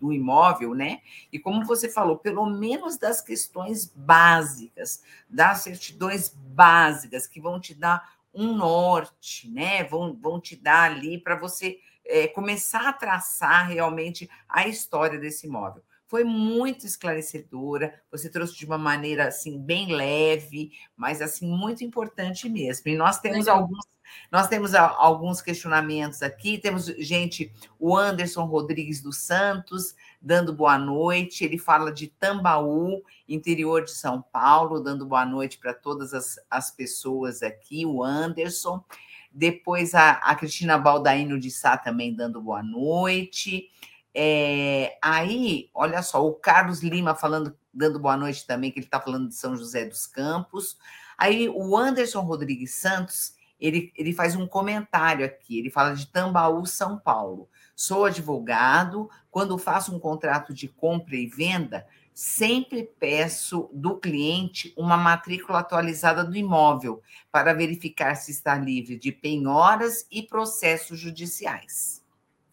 do imóvel, né? E como você falou, pelo menos das questões básicas, das certidões básicas que vão te dar um norte, né? Vão, vão te dar ali para você é, começar a traçar realmente a história desse imóvel foi muito esclarecedora. Você trouxe de uma maneira assim bem leve, mas assim muito importante mesmo. E nós temos Legal. alguns nós temos alguns questionamentos aqui. Temos gente, o Anderson Rodrigues dos Santos, dando boa noite. Ele fala de Tambaú, interior de São Paulo, dando boa noite para todas as, as pessoas aqui. O Anderson. Depois a, a Cristina Baldaino de Sá também dando boa noite. É, aí, olha só, o Carlos Lima falando, dando boa noite também, que ele está falando de São José dos Campos. Aí o Anderson Rodrigues Santos, ele, ele faz um comentário aqui, ele fala de Tambaú, São Paulo. Sou advogado, quando faço um contrato de compra e venda, sempre peço do cliente uma matrícula atualizada do imóvel para verificar se está livre de penhoras e processos judiciais.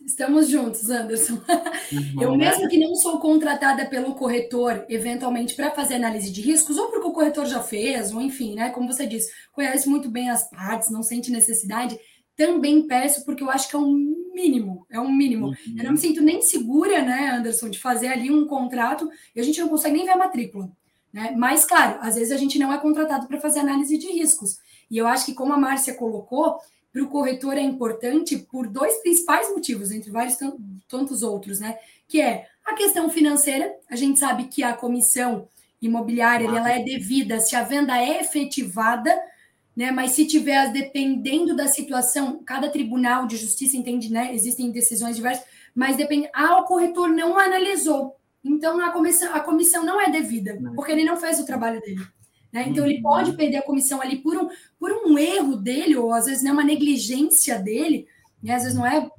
Estamos juntos, Anderson. [laughs] Uhum. Eu, mesmo que não sou contratada pelo corretor, eventualmente, para fazer análise de riscos, ou porque o corretor já fez, ou enfim, né? Como você disse, conhece muito bem as partes, não sente necessidade, também peço, porque eu acho que é um mínimo, é um mínimo. Uhum. Eu não me sinto nem segura, né, Anderson, de fazer ali um contrato e a gente não consegue nem ver a matrícula. Né? Mas, claro, às vezes a gente não é contratado para fazer análise de riscos. E eu acho que, como a Márcia colocou, para o corretor é importante por dois principais motivos, entre vários tantos outros, né? Que é a questão financeira. A gente sabe que a comissão imobiliária ela é devida se a venda é efetivada, né? Mas se tiver, dependendo da situação, cada tribunal de justiça entende, né? Existem decisões diversas, mas depende. Ah, o corretor não analisou. Então a comissão, a comissão não é devida, porque ele não fez o trabalho dele. Né? Então, ele pode uhum. perder a comissão ali por um, por um erro dele, ou às vezes não é uma negligência dele, né? às vezes não é,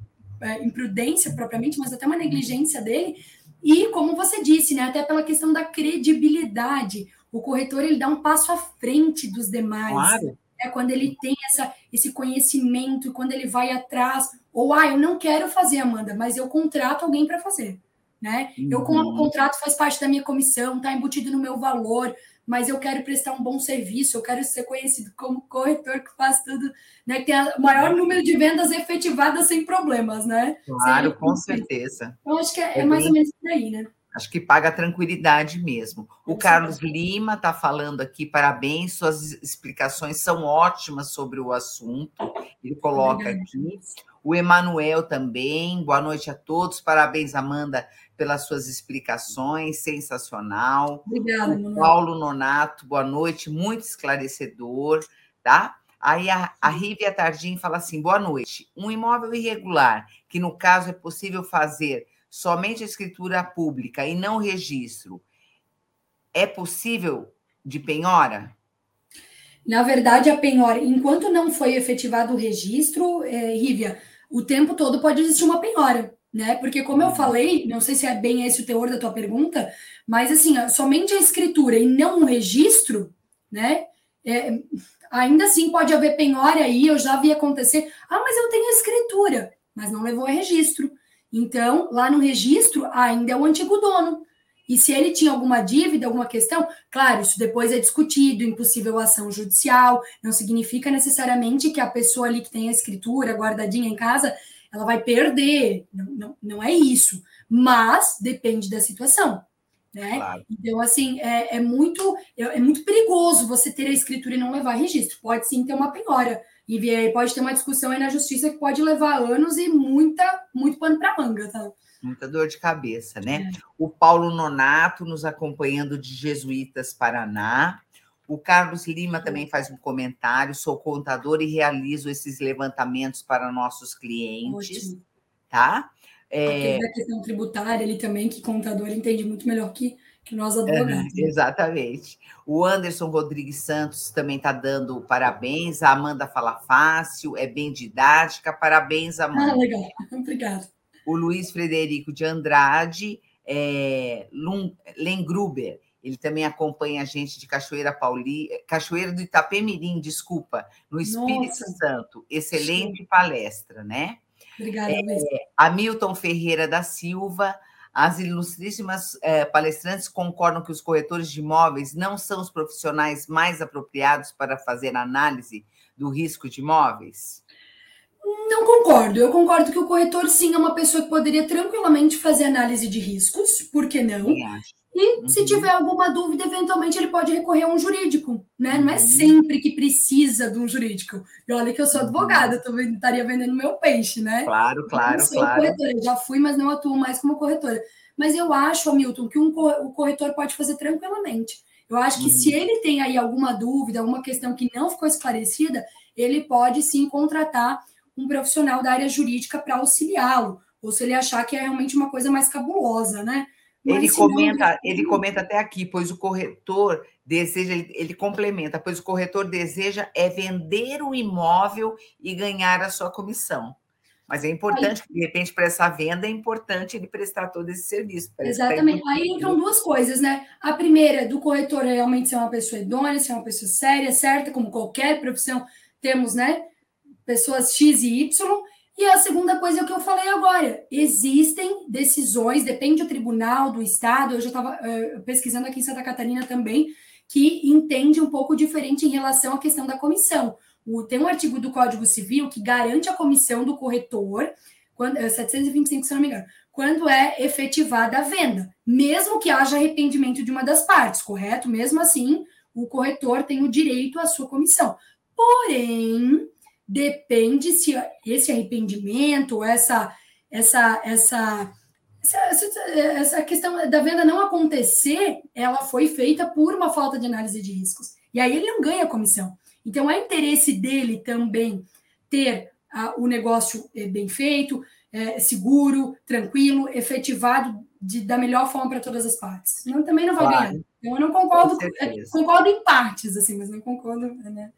é, imprudência propriamente, mas até uma negligência dele. E, como você disse, né? até pela questão da credibilidade, o corretor ele dá um passo à frente dos demais. Claro. Né? Quando ele tem essa, esse conhecimento, quando ele vai atrás, ou, ah, eu não quero fazer, Amanda, mas eu contrato alguém para fazer. Né? Uhum. Eu, com o contrato, faz parte da minha comissão, está embutido no meu valor, mas eu quero prestar um bom serviço, eu quero ser conhecido como corretor que faz tudo, né? Que tem o maior número de vendas efetivadas sem problemas, né? Claro, sem... com certeza. Eu acho que é, é mais ou menos por aí, né? Acho que paga tranquilidade mesmo. O Carlos Lima está falando aqui, parabéns, suas explicações são ótimas sobre o assunto. Ele coloca aqui. O Emanuel também, boa noite a todos. Parabéns, Amanda, pelas suas explicações, sensacional. Obrigada, o Paulo Nonato, boa noite, muito esclarecedor, tá? Aí a, a Rívia Tardim fala assim: boa noite. Um imóvel irregular, que no caso é possível fazer somente a escritura pública e não registro, é possível de penhora? Na verdade, a penhora, enquanto não foi efetivado o registro, é, Rívia, o tempo todo pode existir uma penhora, né? Porque, como eu uhum. falei, não sei se é bem esse o teor da tua pergunta, mas assim, somente a escritura e não o registro, né? É, ainda assim pode haver penhora aí, eu já vi acontecer. Ah, mas eu tenho a escritura, mas não levou a registro. Então, lá no registro, ainda é o antigo dono. E se ele tinha alguma dívida, alguma questão, claro, isso depois é discutido, impossível ação judicial, não significa necessariamente que a pessoa ali que tem a escritura guardadinha em casa, ela vai perder. Não, não, não é isso. Mas depende da situação. Né? Claro. Então, assim, é, é, muito, é, é muito perigoso você ter a escritura e não levar registro. Pode sim ter uma penhora. E pode ter uma discussão aí na justiça que pode levar anos e muita, muito pano para manga, tá? Muita dor de cabeça, né? É. O Paulo Nonato nos acompanhando de Jesuítas Paraná. O Carlos Lima também faz um comentário. Sou contador e realizo esses levantamentos para nossos clientes. Ótimo. Tá? É... A questão tributária, ele também, que contador entende muito melhor que que nós advogamos. É, exatamente. O Anderson Rodrigues Santos também está dando parabéns. A Amanda fala fácil, é bem didática. Parabéns, ah, Amanda. Ah, legal. [laughs] Obrigada. O Luiz Frederico de Andrade, é, Lengruber, ele também acompanha a gente de Cachoeira Pauli, Cachoeira do Itapemirim, desculpa, no Espírito Nossa. Santo. Excelente Sim. palestra, né? Obrigada, é, Hamilton Ferreira da Silva, as ilustríssimas eh, palestrantes concordam que os corretores de imóveis não são os profissionais mais apropriados para fazer análise do risco de imóveis? Não concordo. Eu concordo que o corretor, sim, é uma pessoa que poderia tranquilamente fazer análise de riscos, por que não? E uhum. se tiver alguma dúvida, eventualmente ele pode recorrer a um jurídico, né? Não é uhum. sempre que precisa de um jurídico. E olha que eu sou uhum. advogada, eu estaria vendendo meu peixe, né? Claro, claro, eu sou claro. Corretora, já fui, mas não atuo mais como corretora. Mas eu acho, Hamilton, que um, o corretor pode fazer tranquilamente. Eu acho que uhum. se ele tem aí alguma dúvida, alguma questão que não ficou esclarecida, ele pode sim contratar um profissional da área jurídica para auxiliá-lo, ou se ele achar que é realmente uma coisa mais cabulosa, né? Ele comenta, não... ele comenta até aqui, pois o corretor deseja, ele, ele, complementa, pois o corretor deseja é vender o imóvel e ganhar a sua comissão. Mas é importante, aí, de repente, para essa venda, é importante ele prestar todo esse serviço. Exatamente. Aí entram duas coisas, né? A primeira, do corretor realmente ser uma pessoa idônea, ser uma pessoa séria, certa, como qualquer profissão, temos, né? Pessoas X e Y. E a segunda coisa é o que eu falei agora. Existem decisões, depende do tribunal, do estado. Eu já estava uh, eh, pesquisando aqui em Santa Catarina também, que entende um pouco diferente em relação à questão da comissão. O, tem um artigo do Código Civil que garante a comissão do corretor, quando, 725, eh, se não me engano, quando é efetivada a venda, mesmo que haja arrependimento de uma das partes, correto? Mesmo assim, o corretor tem o direito à sua comissão. Porém, depende se esse arrependimento, essa, essa, essa, essa, essa questão da venda não acontecer, ela foi feita por uma falta de análise de riscos. E aí ele não ganha comissão. Então é interesse dele também ter ah, o negócio eh, bem feito, é, seguro, tranquilo, efetivado de, da melhor forma para todas as partes. Não, também não vai claro. ganhar. Então, eu não concordo, concordo em partes, assim, mas não concordo, né?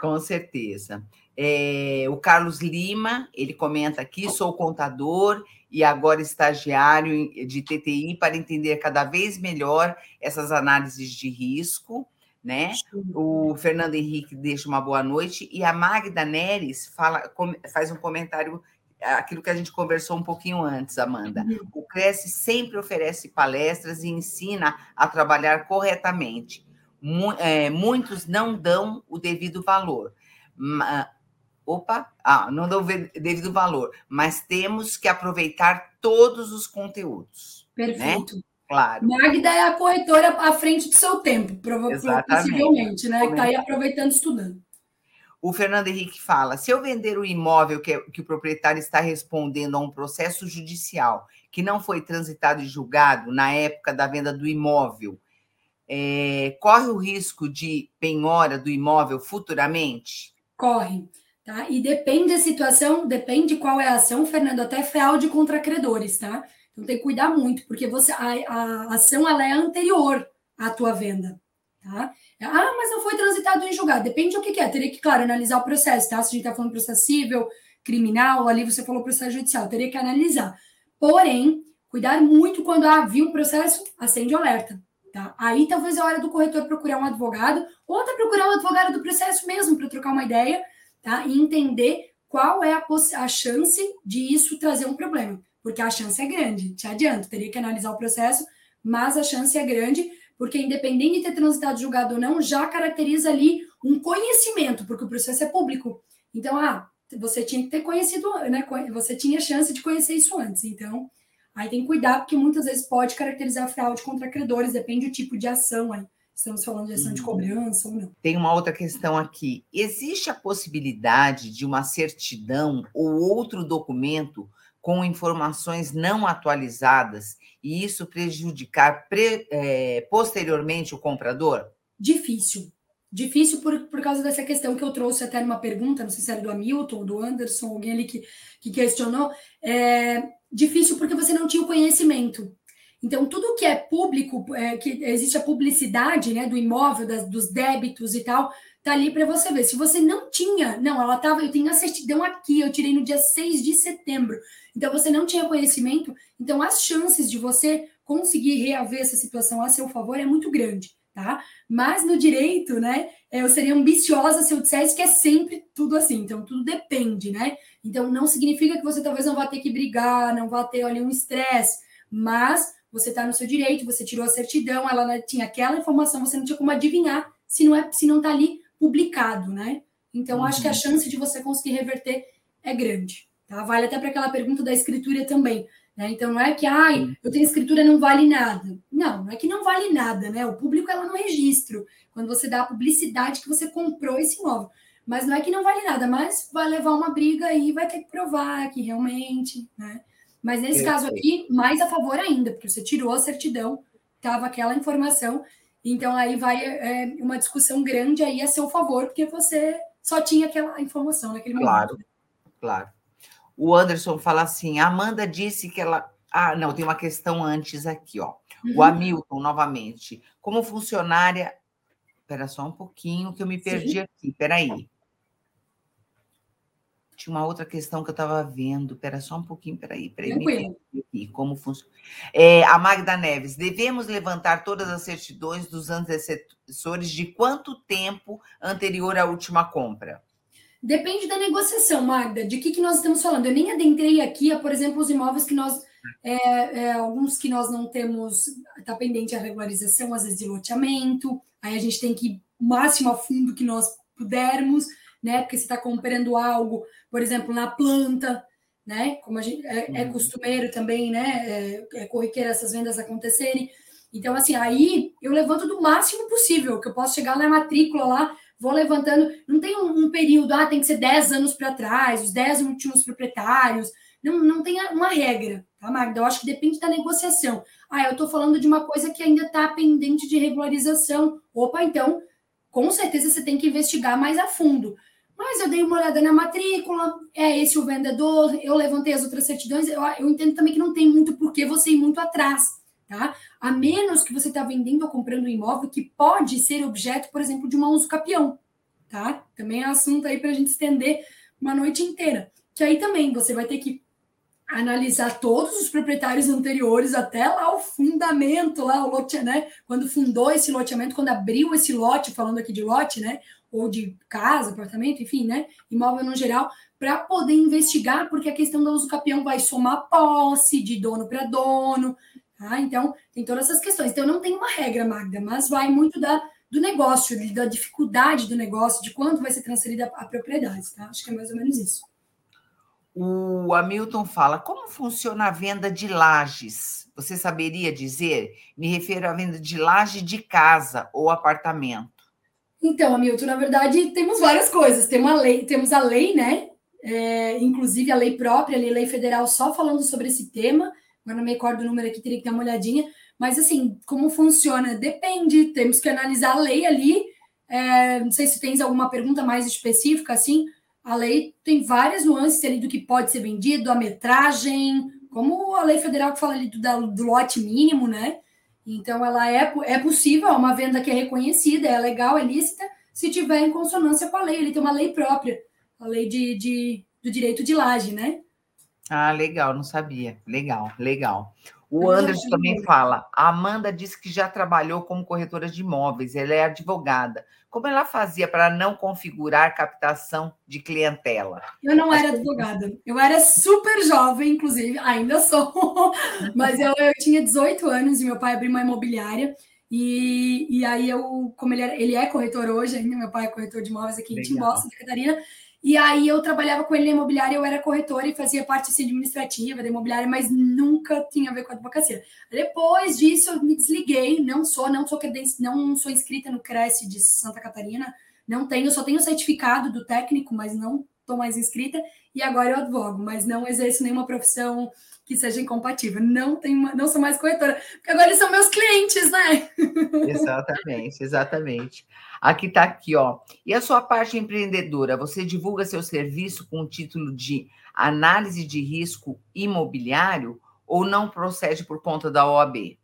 Com certeza. É, o Carlos Lima, ele comenta aqui: sou contador e agora estagiário de TTI para entender cada vez melhor essas análises de risco. Né? O Fernando Henrique deixa uma boa noite e a Magda Neres fala, faz um comentário aquilo que a gente conversou um pouquinho antes, Amanda. Uhum. O Cresce sempre oferece palestras e ensina a trabalhar corretamente. é, muitos não dão o devido valor. Opa, ah, não dão o devido valor, mas temos que aproveitar todos os conteúdos. Né? Perfeito. Né? Claro. Magda é a corretora à frente do seu tempo, provavelmente, possivelmente, né? Está aí aproveitando estudando. O Fernando Henrique fala: se eu vender o imóvel que, que o proprietário está respondendo a um processo judicial que não foi transitado e julgado na época da venda do imóvel, é, corre o risco de penhora do imóvel futuramente? Corre. Tá? E depende da situação, depende qual é a ação, Fernando, até fraude contra credores, tá? Então tem que cuidar muito, porque você a, a ação ela é anterior à tua venda. Tá? Ah, mas não foi transitado em julgado. Depende do que, que é. Teria que, claro, analisar o processo, tá? Se a gente está falando processo civil, criminal, ali você falou processo judicial, teria que analisar. Porém, cuidar muito quando ah, viu um processo, acende alerta. Tá? Aí talvez é hora do corretor procurar um advogado, ou até procurar um advogado do processo mesmo, para trocar uma ideia, tá? E entender qual é a, a chance de isso trazer um problema. Porque a chance é grande, te adianto, teria que analisar o processo, mas a chance é grande porque independente de ter transitado julgado ou não, já caracteriza ali um conhecimento, porque o processo é público. Então, ah, você tinha que ter conhecido, né? Você tinha chance de conhecer isso antes. Então, aí tem que cuidar, porque muitas vezes pode caracterizar fraude contra credores, depende do tipo de ação aí. Estamos falando de ação uhum. de cobrança ou não. Tem uma outra questão aqui. Existe a possibilidade de uma certidão ou outro documento com informações não atualizadas e isso prejudicar pre, é, posteriormente o comprador? Difícil. Difícil por, por causa dessa questão que eu trouxe até numa pergunta, não sei se era do Hamilton, do Anderson, alguém ali que, que questionou. É difícil porque você não tinha o conhecimento. Então, tudo que é público, é, que existe a publicidade né, do imóvel, das, dos débitos e tal, tá ali para você ver. Se você não tinha, não, ela tava, eu tenho a certidão aqui, eu tirei no dia 6 de setembro. Então você não tinha conhecimento, então as chances de você conseguir reaver essa situação a seu favor é muito grande, tá? Mas no direito, né, eu seria ambiciosa se eu dissesse que é sempre tudo assim, então tudo depende, né? Então não significa que você talvez não vá ter que brigar, não vá ter ali um estresse, mas você está no seu direito, você tirou a certidão, ela tinha aquela informação, você não tinha como adivinhar se não é, se não está ali publicado, né? Então, uhum. acho que a uhum. chance de você conseguir reverter é grande. Tá? Vale até para aquela pergunta da escritura também. Né? Então, não é que, ai, eu tenho escritura, não vale nada. Não, não é que não vale nada, né? O público ela no registro, quando você dá a publicidade que você comprou esse imóvel. Mas não é que não vale nada, mas vai levar uma briga e vai ter que provar que realmente, né? Mas nesse caso aqui, mais a favor ainda, porque você tirou a certidão, estava aquela informação então aí vai é, uma discussão grande aí a seu favor, porque você só tinha aquela informação naquele momento. Claro, claro. O Anderson fala assim: a Amanda disse que ela. Ah, não, tem uma questão antes aqui, ó. Uhum. O Hamilton, novamente. Como funcionária. Espera só um pouquinho que eu me perdi Sim. aqui. Espera aí. Tinha uma outra questão que eu estava vendo. Espera só um pouquinho, peraí, peraí. Tranquilo. Aqui, como funciona. É, a Magda Neves, devemos levantar todas as certidões dos antecessores de quanto tempo anterior à última compra? Depende da negociação, Magda. De que, que nós estamos falando? Eu nem adentrei aqui, a, por exemplo, os imóveis que nós. É, é, alguns que nós não temos, está pendente a regularização, às vezes de loteamento, aí a gente tem que ir o máximo a fundo que nós pudermos né? Porque você está comprando algo, por exemplo, na planta, né? Como a gente é, é uhum. costumeiro também, né? É, é corriqueiro essas vendas acontecerem. Então, assim, aí eu levanto do máximo possível, que eu posso chegar na matrícula lá, vou levantando. Não tem um, um período, ah, tem que ser 10 anos para trás, os 10 últimos proprietários. Não, não tem uma regra, tá, Magda? Eu acho que depende da negociação. Ah, eu estou falando de uma coisa que ainda está pendente de regularização. Opa, então, com certeza você tem que investigar mais a fundo. Mas eu dei uma olhada na matrícula, é esse o vendedor, eu levantei as outras certidões, eu, eu entendo também que não tem muito por que você ir muito atrás, tá? A menos que você está vendendo ou comprando um imóvel que pode ser objeto, por exemplo, de uma uso capião, tá? Também é assunto aí para a gente estender uma noite inteira. Que aí também você vai ter que analisar todos os proprietários anteriores, até lá o fundamento, lá o lote, né? Quando fundou esse loteamento, quando abriu esse lote, falando aqui de lote, né? Ou de casa, apartamento, enfim, né? Imóvel no geral, para poder investigar, porque a questão do uso capião vai somar posse de dono para dono, tá? Então, tem todas essas questões. Então, não tem uma regra, Magda, mas vai muito da, do negócio, da dificuldade do negócio, de quanto vai ser transferida a propriedade, tá? Acho que é mais ou menos isso. O Hamilton fala: como funciona a venda de lajes? Você saberia dizer? Me refiro à venda de laje de casa ou apartamento. Então, Hamilton, na verdade, temos várias coisas. Tem uma lei, temos a lei, né? É, inclusive a lei própria, a lei federal, só falando sobre esse tema. Agora não me recordo o número aqui, teria que dar uma olhadinha. Mas, assim, como funciona? Depende, temos que analisar a lei ali. É, não sei se tens alguma pergunta mais específica, assim. A lei tem várias nuances ali do que pode ser vendido, a metragem, como a lei federal que fala ali do, do lote mínimo, né? Então, ela é, é possível, é uma venda que é reconhecida, é legal, é lícita, se tiver em consonância com a lei. Ele tem uma lei própria, a lei de, de do direito de laje, né? Ah, legal, não sabia. Legal, legal. O Anderson também fala. A Amanda disse que já trabalhou como corretora de imóveis, ela é advogada. Como ela fazia para não configurar captação de clientela? Eu não era advogada. Eu era super jovem, inclusive, ainda sou. [laughs] Mas eu, eu tinha 18 anos e meu pai abriu uma imobiliária. E, e aí eu, como ele, era, ele é corretor hoje ainda, meu pai é corretor de imóveis aqui Legal. em Timbó, Santa Catarina, e aí eu trabalhava com ele na imobiliária, eu era corretora e fazia parte assim, administrativa da imobiliária, mas nunca tinha a ver com a advocacia. Depois disso, eu me desliguei, não sou, não sou não sou inscrita no Cresce de Santa Catarina, não tenho, só tenho certificado do técnico, mas não estou mais inscrita, e agora eu advogo, mas não exerço nenhuma profissão que seja incompatível. Não tenho, não sou mais corretora, porque agora eles são meus clientes, né? [laughs] Exatamente, exatamente. Aqui está aqui, ó. E a sua parte empreendedora, você divulga seu serviço com o título de análise de risco imobiliário ou não procede por conta da OAB?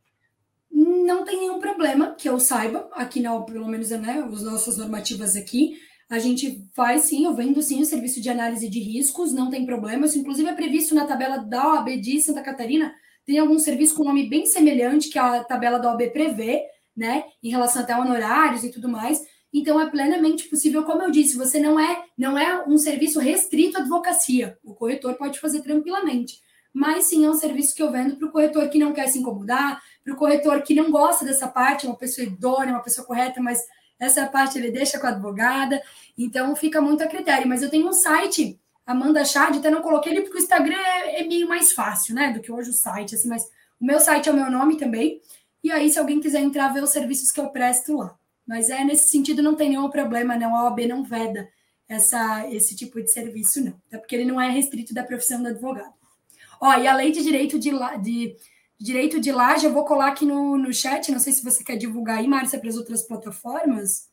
Não tem nenhum problema que eu saiba, aqui não, pelo menos né, as nossas normativas aqui. A gente faz sim, eu vendo sim o serviço de análise de riscos, não tem problema. Isso, inclusive, é previsto na tabela da OAB de Santa Catarina. Tem algum serviço com nome bem semelhante que a tabela da OAB prevê, né? Em relação até honorários e tudo mais. Então é plenamente possível, como eu disse, você não é não é um serviço restrito à advocacia. O corretor pode fazer tranquilamente. Mas sim é um serviço que eu vendo para o corretor que não quer se incomodar, para o corretor que não gosta dessa parte, uma pessoa idônea, uma pessoa correta, mas essa parte ele deixa com a advogada, então fica muito a critério. Mas eu tenho um site, Amanda Chad, até não coloquei ele porque o Instagram é, é, meio mais fácil, né, do que hoje o site, assim, mas o meu site é o meu nome também. E aí, se alguém quiser entrar, ver os serviços que eu presto lá. Mas é nesse sentido, não tem nenhum problema, não. A OAB não veda essa, esse tipo de serviço, não. Até porque ele não é restrito da profissão do advogado. Ó, e a lei de direito de, de direito de laje, eu vou colar aqui no, no chat, não sei se você quer divulgar aí, Márcia, para as outras plataformas.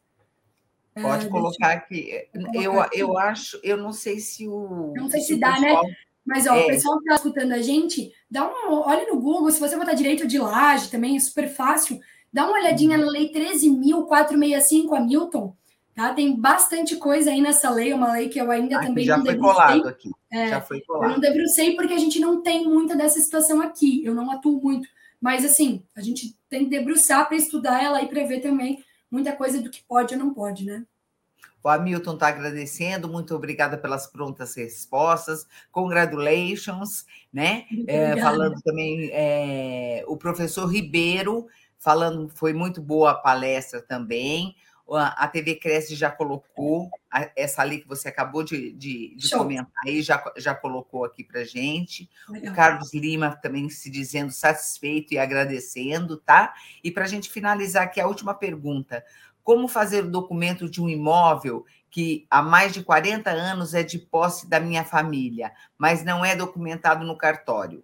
Pode é, colocar aqui. Eu, eu, aqui. eu acho, eu não sei se o. Não sei se, se dá, né? pessoal... né? Mas, ó, é. o pessoal que está escutando a gente, dá um, olha no Google, se você botar direito de laje também, é super fácil. Dá uma olhadinha uhum. na Lei 13.465, Hamilton. Tá? Tem bastante coisa aí nessa lei, uma lei que eu ainda aqui também já não foi colado aqui. É, já foi colado. Eu não debrucei porque a gente não tem muita dessa situação aqui. Eu não atuo muito. Mas, assim, a gente tem que debruçar para estudar ela e prever também muita coisa do que pode ou não pode, né? O Hamilton está agradecendo, muito obrigada pelas prontas respostas, congratulations, né? É, falando também é, o professor Ribeiro, falando, foi muito boa a palestra também a TV Cresce já colocou, essa ali que você acabou de, de, de comentar aí, já, já colocou aqui para gente. Legal. O Carlos Lima também se dizendo satisfeito e agradecendo, tá? E para a gente finalizar aqui, a última pergunta. Como fazer o documento de um imóvel que há mais de 40 anos é de posse da minha família, mas não é documentado no cartório?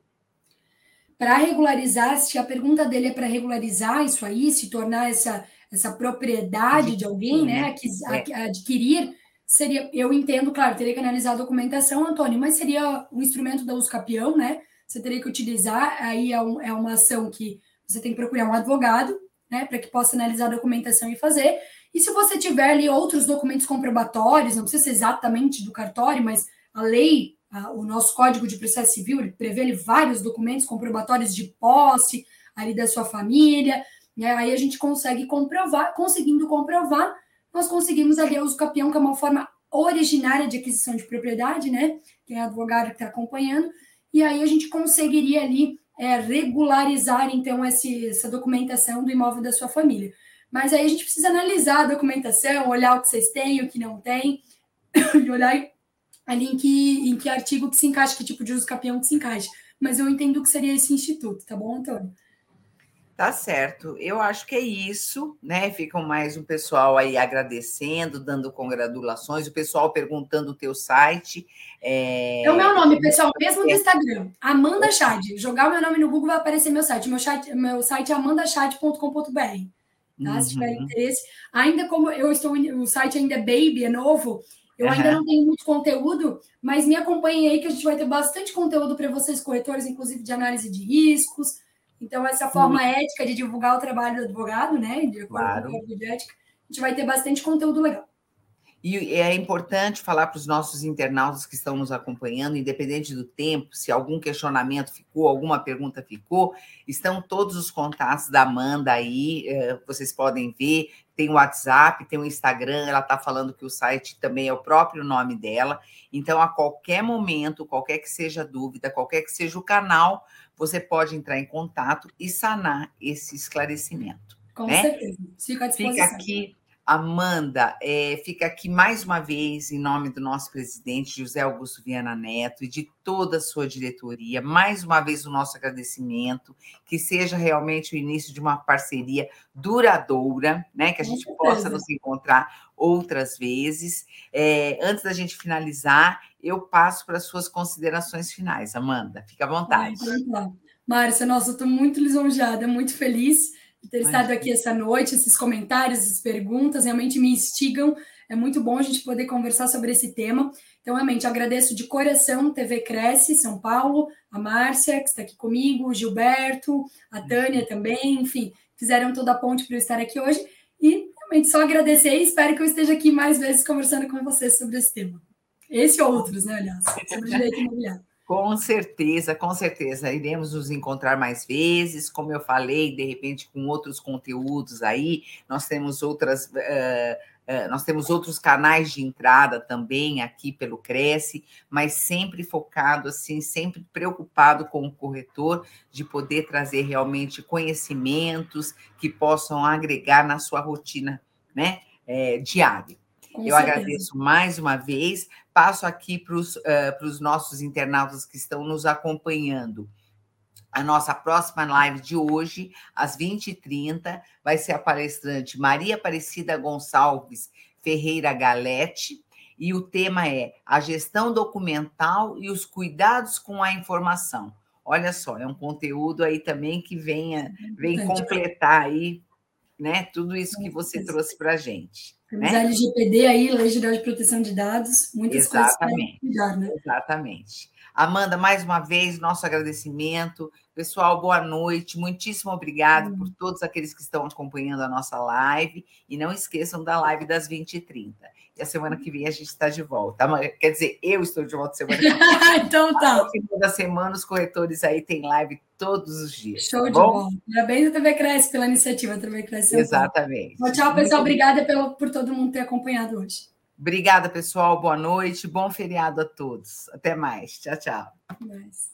Para regularizar, se a pergunta dele é para regularizar isso aí, se tornar essa essa propriedade de alguém, né, é. adquirir, seria, eu entendo, claro, teria que analisar a documentação, Antônio, mas seria o um instrumento da usucapião, né, você teria que utilizar, aí é, um, é uma ação que você tem que procurar um advogado, né, para que possa analisar a documentação e fazer, e se você tiver ali outros documentos comprobatórios, não precisa ser exatamente do cartório, mas a lei, a, o nosso Código de Processo Civil, ele prevê ali, vários documentos comprobatórios de posse ali da sua família, né? Aí a gente consegue comprovar, conseguindo comprovar, nós conseguimos ali o uso capião, que é uma forma originária de aquisição de propriedade, né? Quem é advogado que está acompanhando, e aí a gente conseguiria ali é, regularizar, então, esse, essa documentação do imóvel da sua família. Mas aí a gente precisa analisar a documentação, olhar o que vocês têm, o que não tem, [coughs] e olhar ali em que, em que artigo que se encaixa, que tipo de uso capião que se encaixa. Mas eu entendo que seria esse instituto, tá bom, Antônio? Tá certo. Eu acho que é isso, né? Ficam mais um pessoal aí agradecendo, dando congratulações, o pessoal perguntando o teu site. É, é o meu nome, pessoal, mesmo do Instagram. Amanda Chad. Jogar o meu nome no Google vai aparecer meu site. Meu, chat, meu site é amandachad.com.br. Tá? Uhum. Se tiver uhum. interesse. Ainda como eu estou, o site ainda é baby, é novo, eu uhum. ainda não tenho muito conteúdo, mas me acompanhem aí que a gente vai ter bastante conteúdo para vocês, corretores, inclusive de análise de riscos, então, essa forma Sim. ética de divulgar o trabalho do advogado, né? De acordo claro. com o código de ética, a gente vai ter bastante conteúdo legal. E é importante falar para os nossos internautas que estão nos acompanhando, independente do tempo, se algum questionamento ficou, alguma pergunta ficou, estão todos os contatos da Amanda aí, é, vocês podem ver, tem o WhatsApp, tem o Instagram, ela está falando que o site também é o próprio nome dela. Então, a qualquer momento, qualquer que seja a dúvida, qualquer que seja o canal, você pode entrar em contato e sanar esse esclarecimento. Com né? certeza. Fica. Fica aqui, Amanda, é, fica aqui mais uma vez, em nome do nosso presidente José Augusto Viana Neto e de toda a sua diretoria, mais uma vez o nosso agradecimento, que seja realmente o início de uma parceria duradoura, né? Que a gente possa nos encontrar outras vezes. É, antes da gente finalizar, eu passo para as suas considerações finais, Amanda. Fica à vontade. Então, Márcia, nossa, eu estou muito lisonjeada, muito feliz de ter estado aqui essa noite. Esses comentários, essas perguntas realmente me instigam. É muito bom a gente poder conversar sobre esse tema. Então, realmente, agradeço de coração TV Cresce, São Paulo, a Márcia, que está aqui comigo, o Gilberto, a Tânia também, enfim, fizeram toda a ponte para eu estar aqui hoje. E realmente só agradecer e espero que eu esteja aqui mais vezes conversando com vocês sobre esse tema. Esse e outros, né, aliás, sobre direito imobiliário. Com certeza, com certeza. Iremos nos encontrar mais vezes, como eu falei, de repente com outros conteúdos aí. Nós temos outras, uh, nós temos outros canais de entrada também aqui pelo Cresce, mas sempre focado assim, sempre preocupado com o corretor de poder trazer realmente conhecimentos que possam agregar na sua rotina, né, é, diária. Com eu certeza. agradeço mais uma vez. Passo aqui para os uh, nossos internautas que estão nos acompanhando. A nossa próxima live de hoje, às 20h30, vai ser a palestrante Maria Aparecida Gonçalves Ferreira Galete, e o tema é a gestão documental e os cuidados com a informação. Olha só, é um conteúdo aí também que venha, vem completar aí né, tudo isso que você trouxe para a gente. Temos né? a LGPD aí, Lei Geral de Proteção de Dados, muitas Exatamente. coisas para cuidar, né? Exatamente. Amanda, mais uma vez, nosso agradecimento. Pessoal, boa noite. Muitíssimo obrigado hum. por todos aqueles que estão acompanhando a nossa live. E não esqueçam da live das 20h30. E a semana que vem a gente está de volta. Quer dizer, eu estou de volta semana que vem. [laughs] então tá. No final da semana, os corretores aí têm live todos os dias. Show tá de bola. Parabéns a TV Cresce pela iniciativa, TV Cresce. Exatamente. Tchau, tchau, pessoal. Obrigada pelo, por todo mundo ter acompanhado hoje. Obrigada, pessoal. Boa noite. Bom feriado a todos. Até mais. Tchau, tchau. Até mais.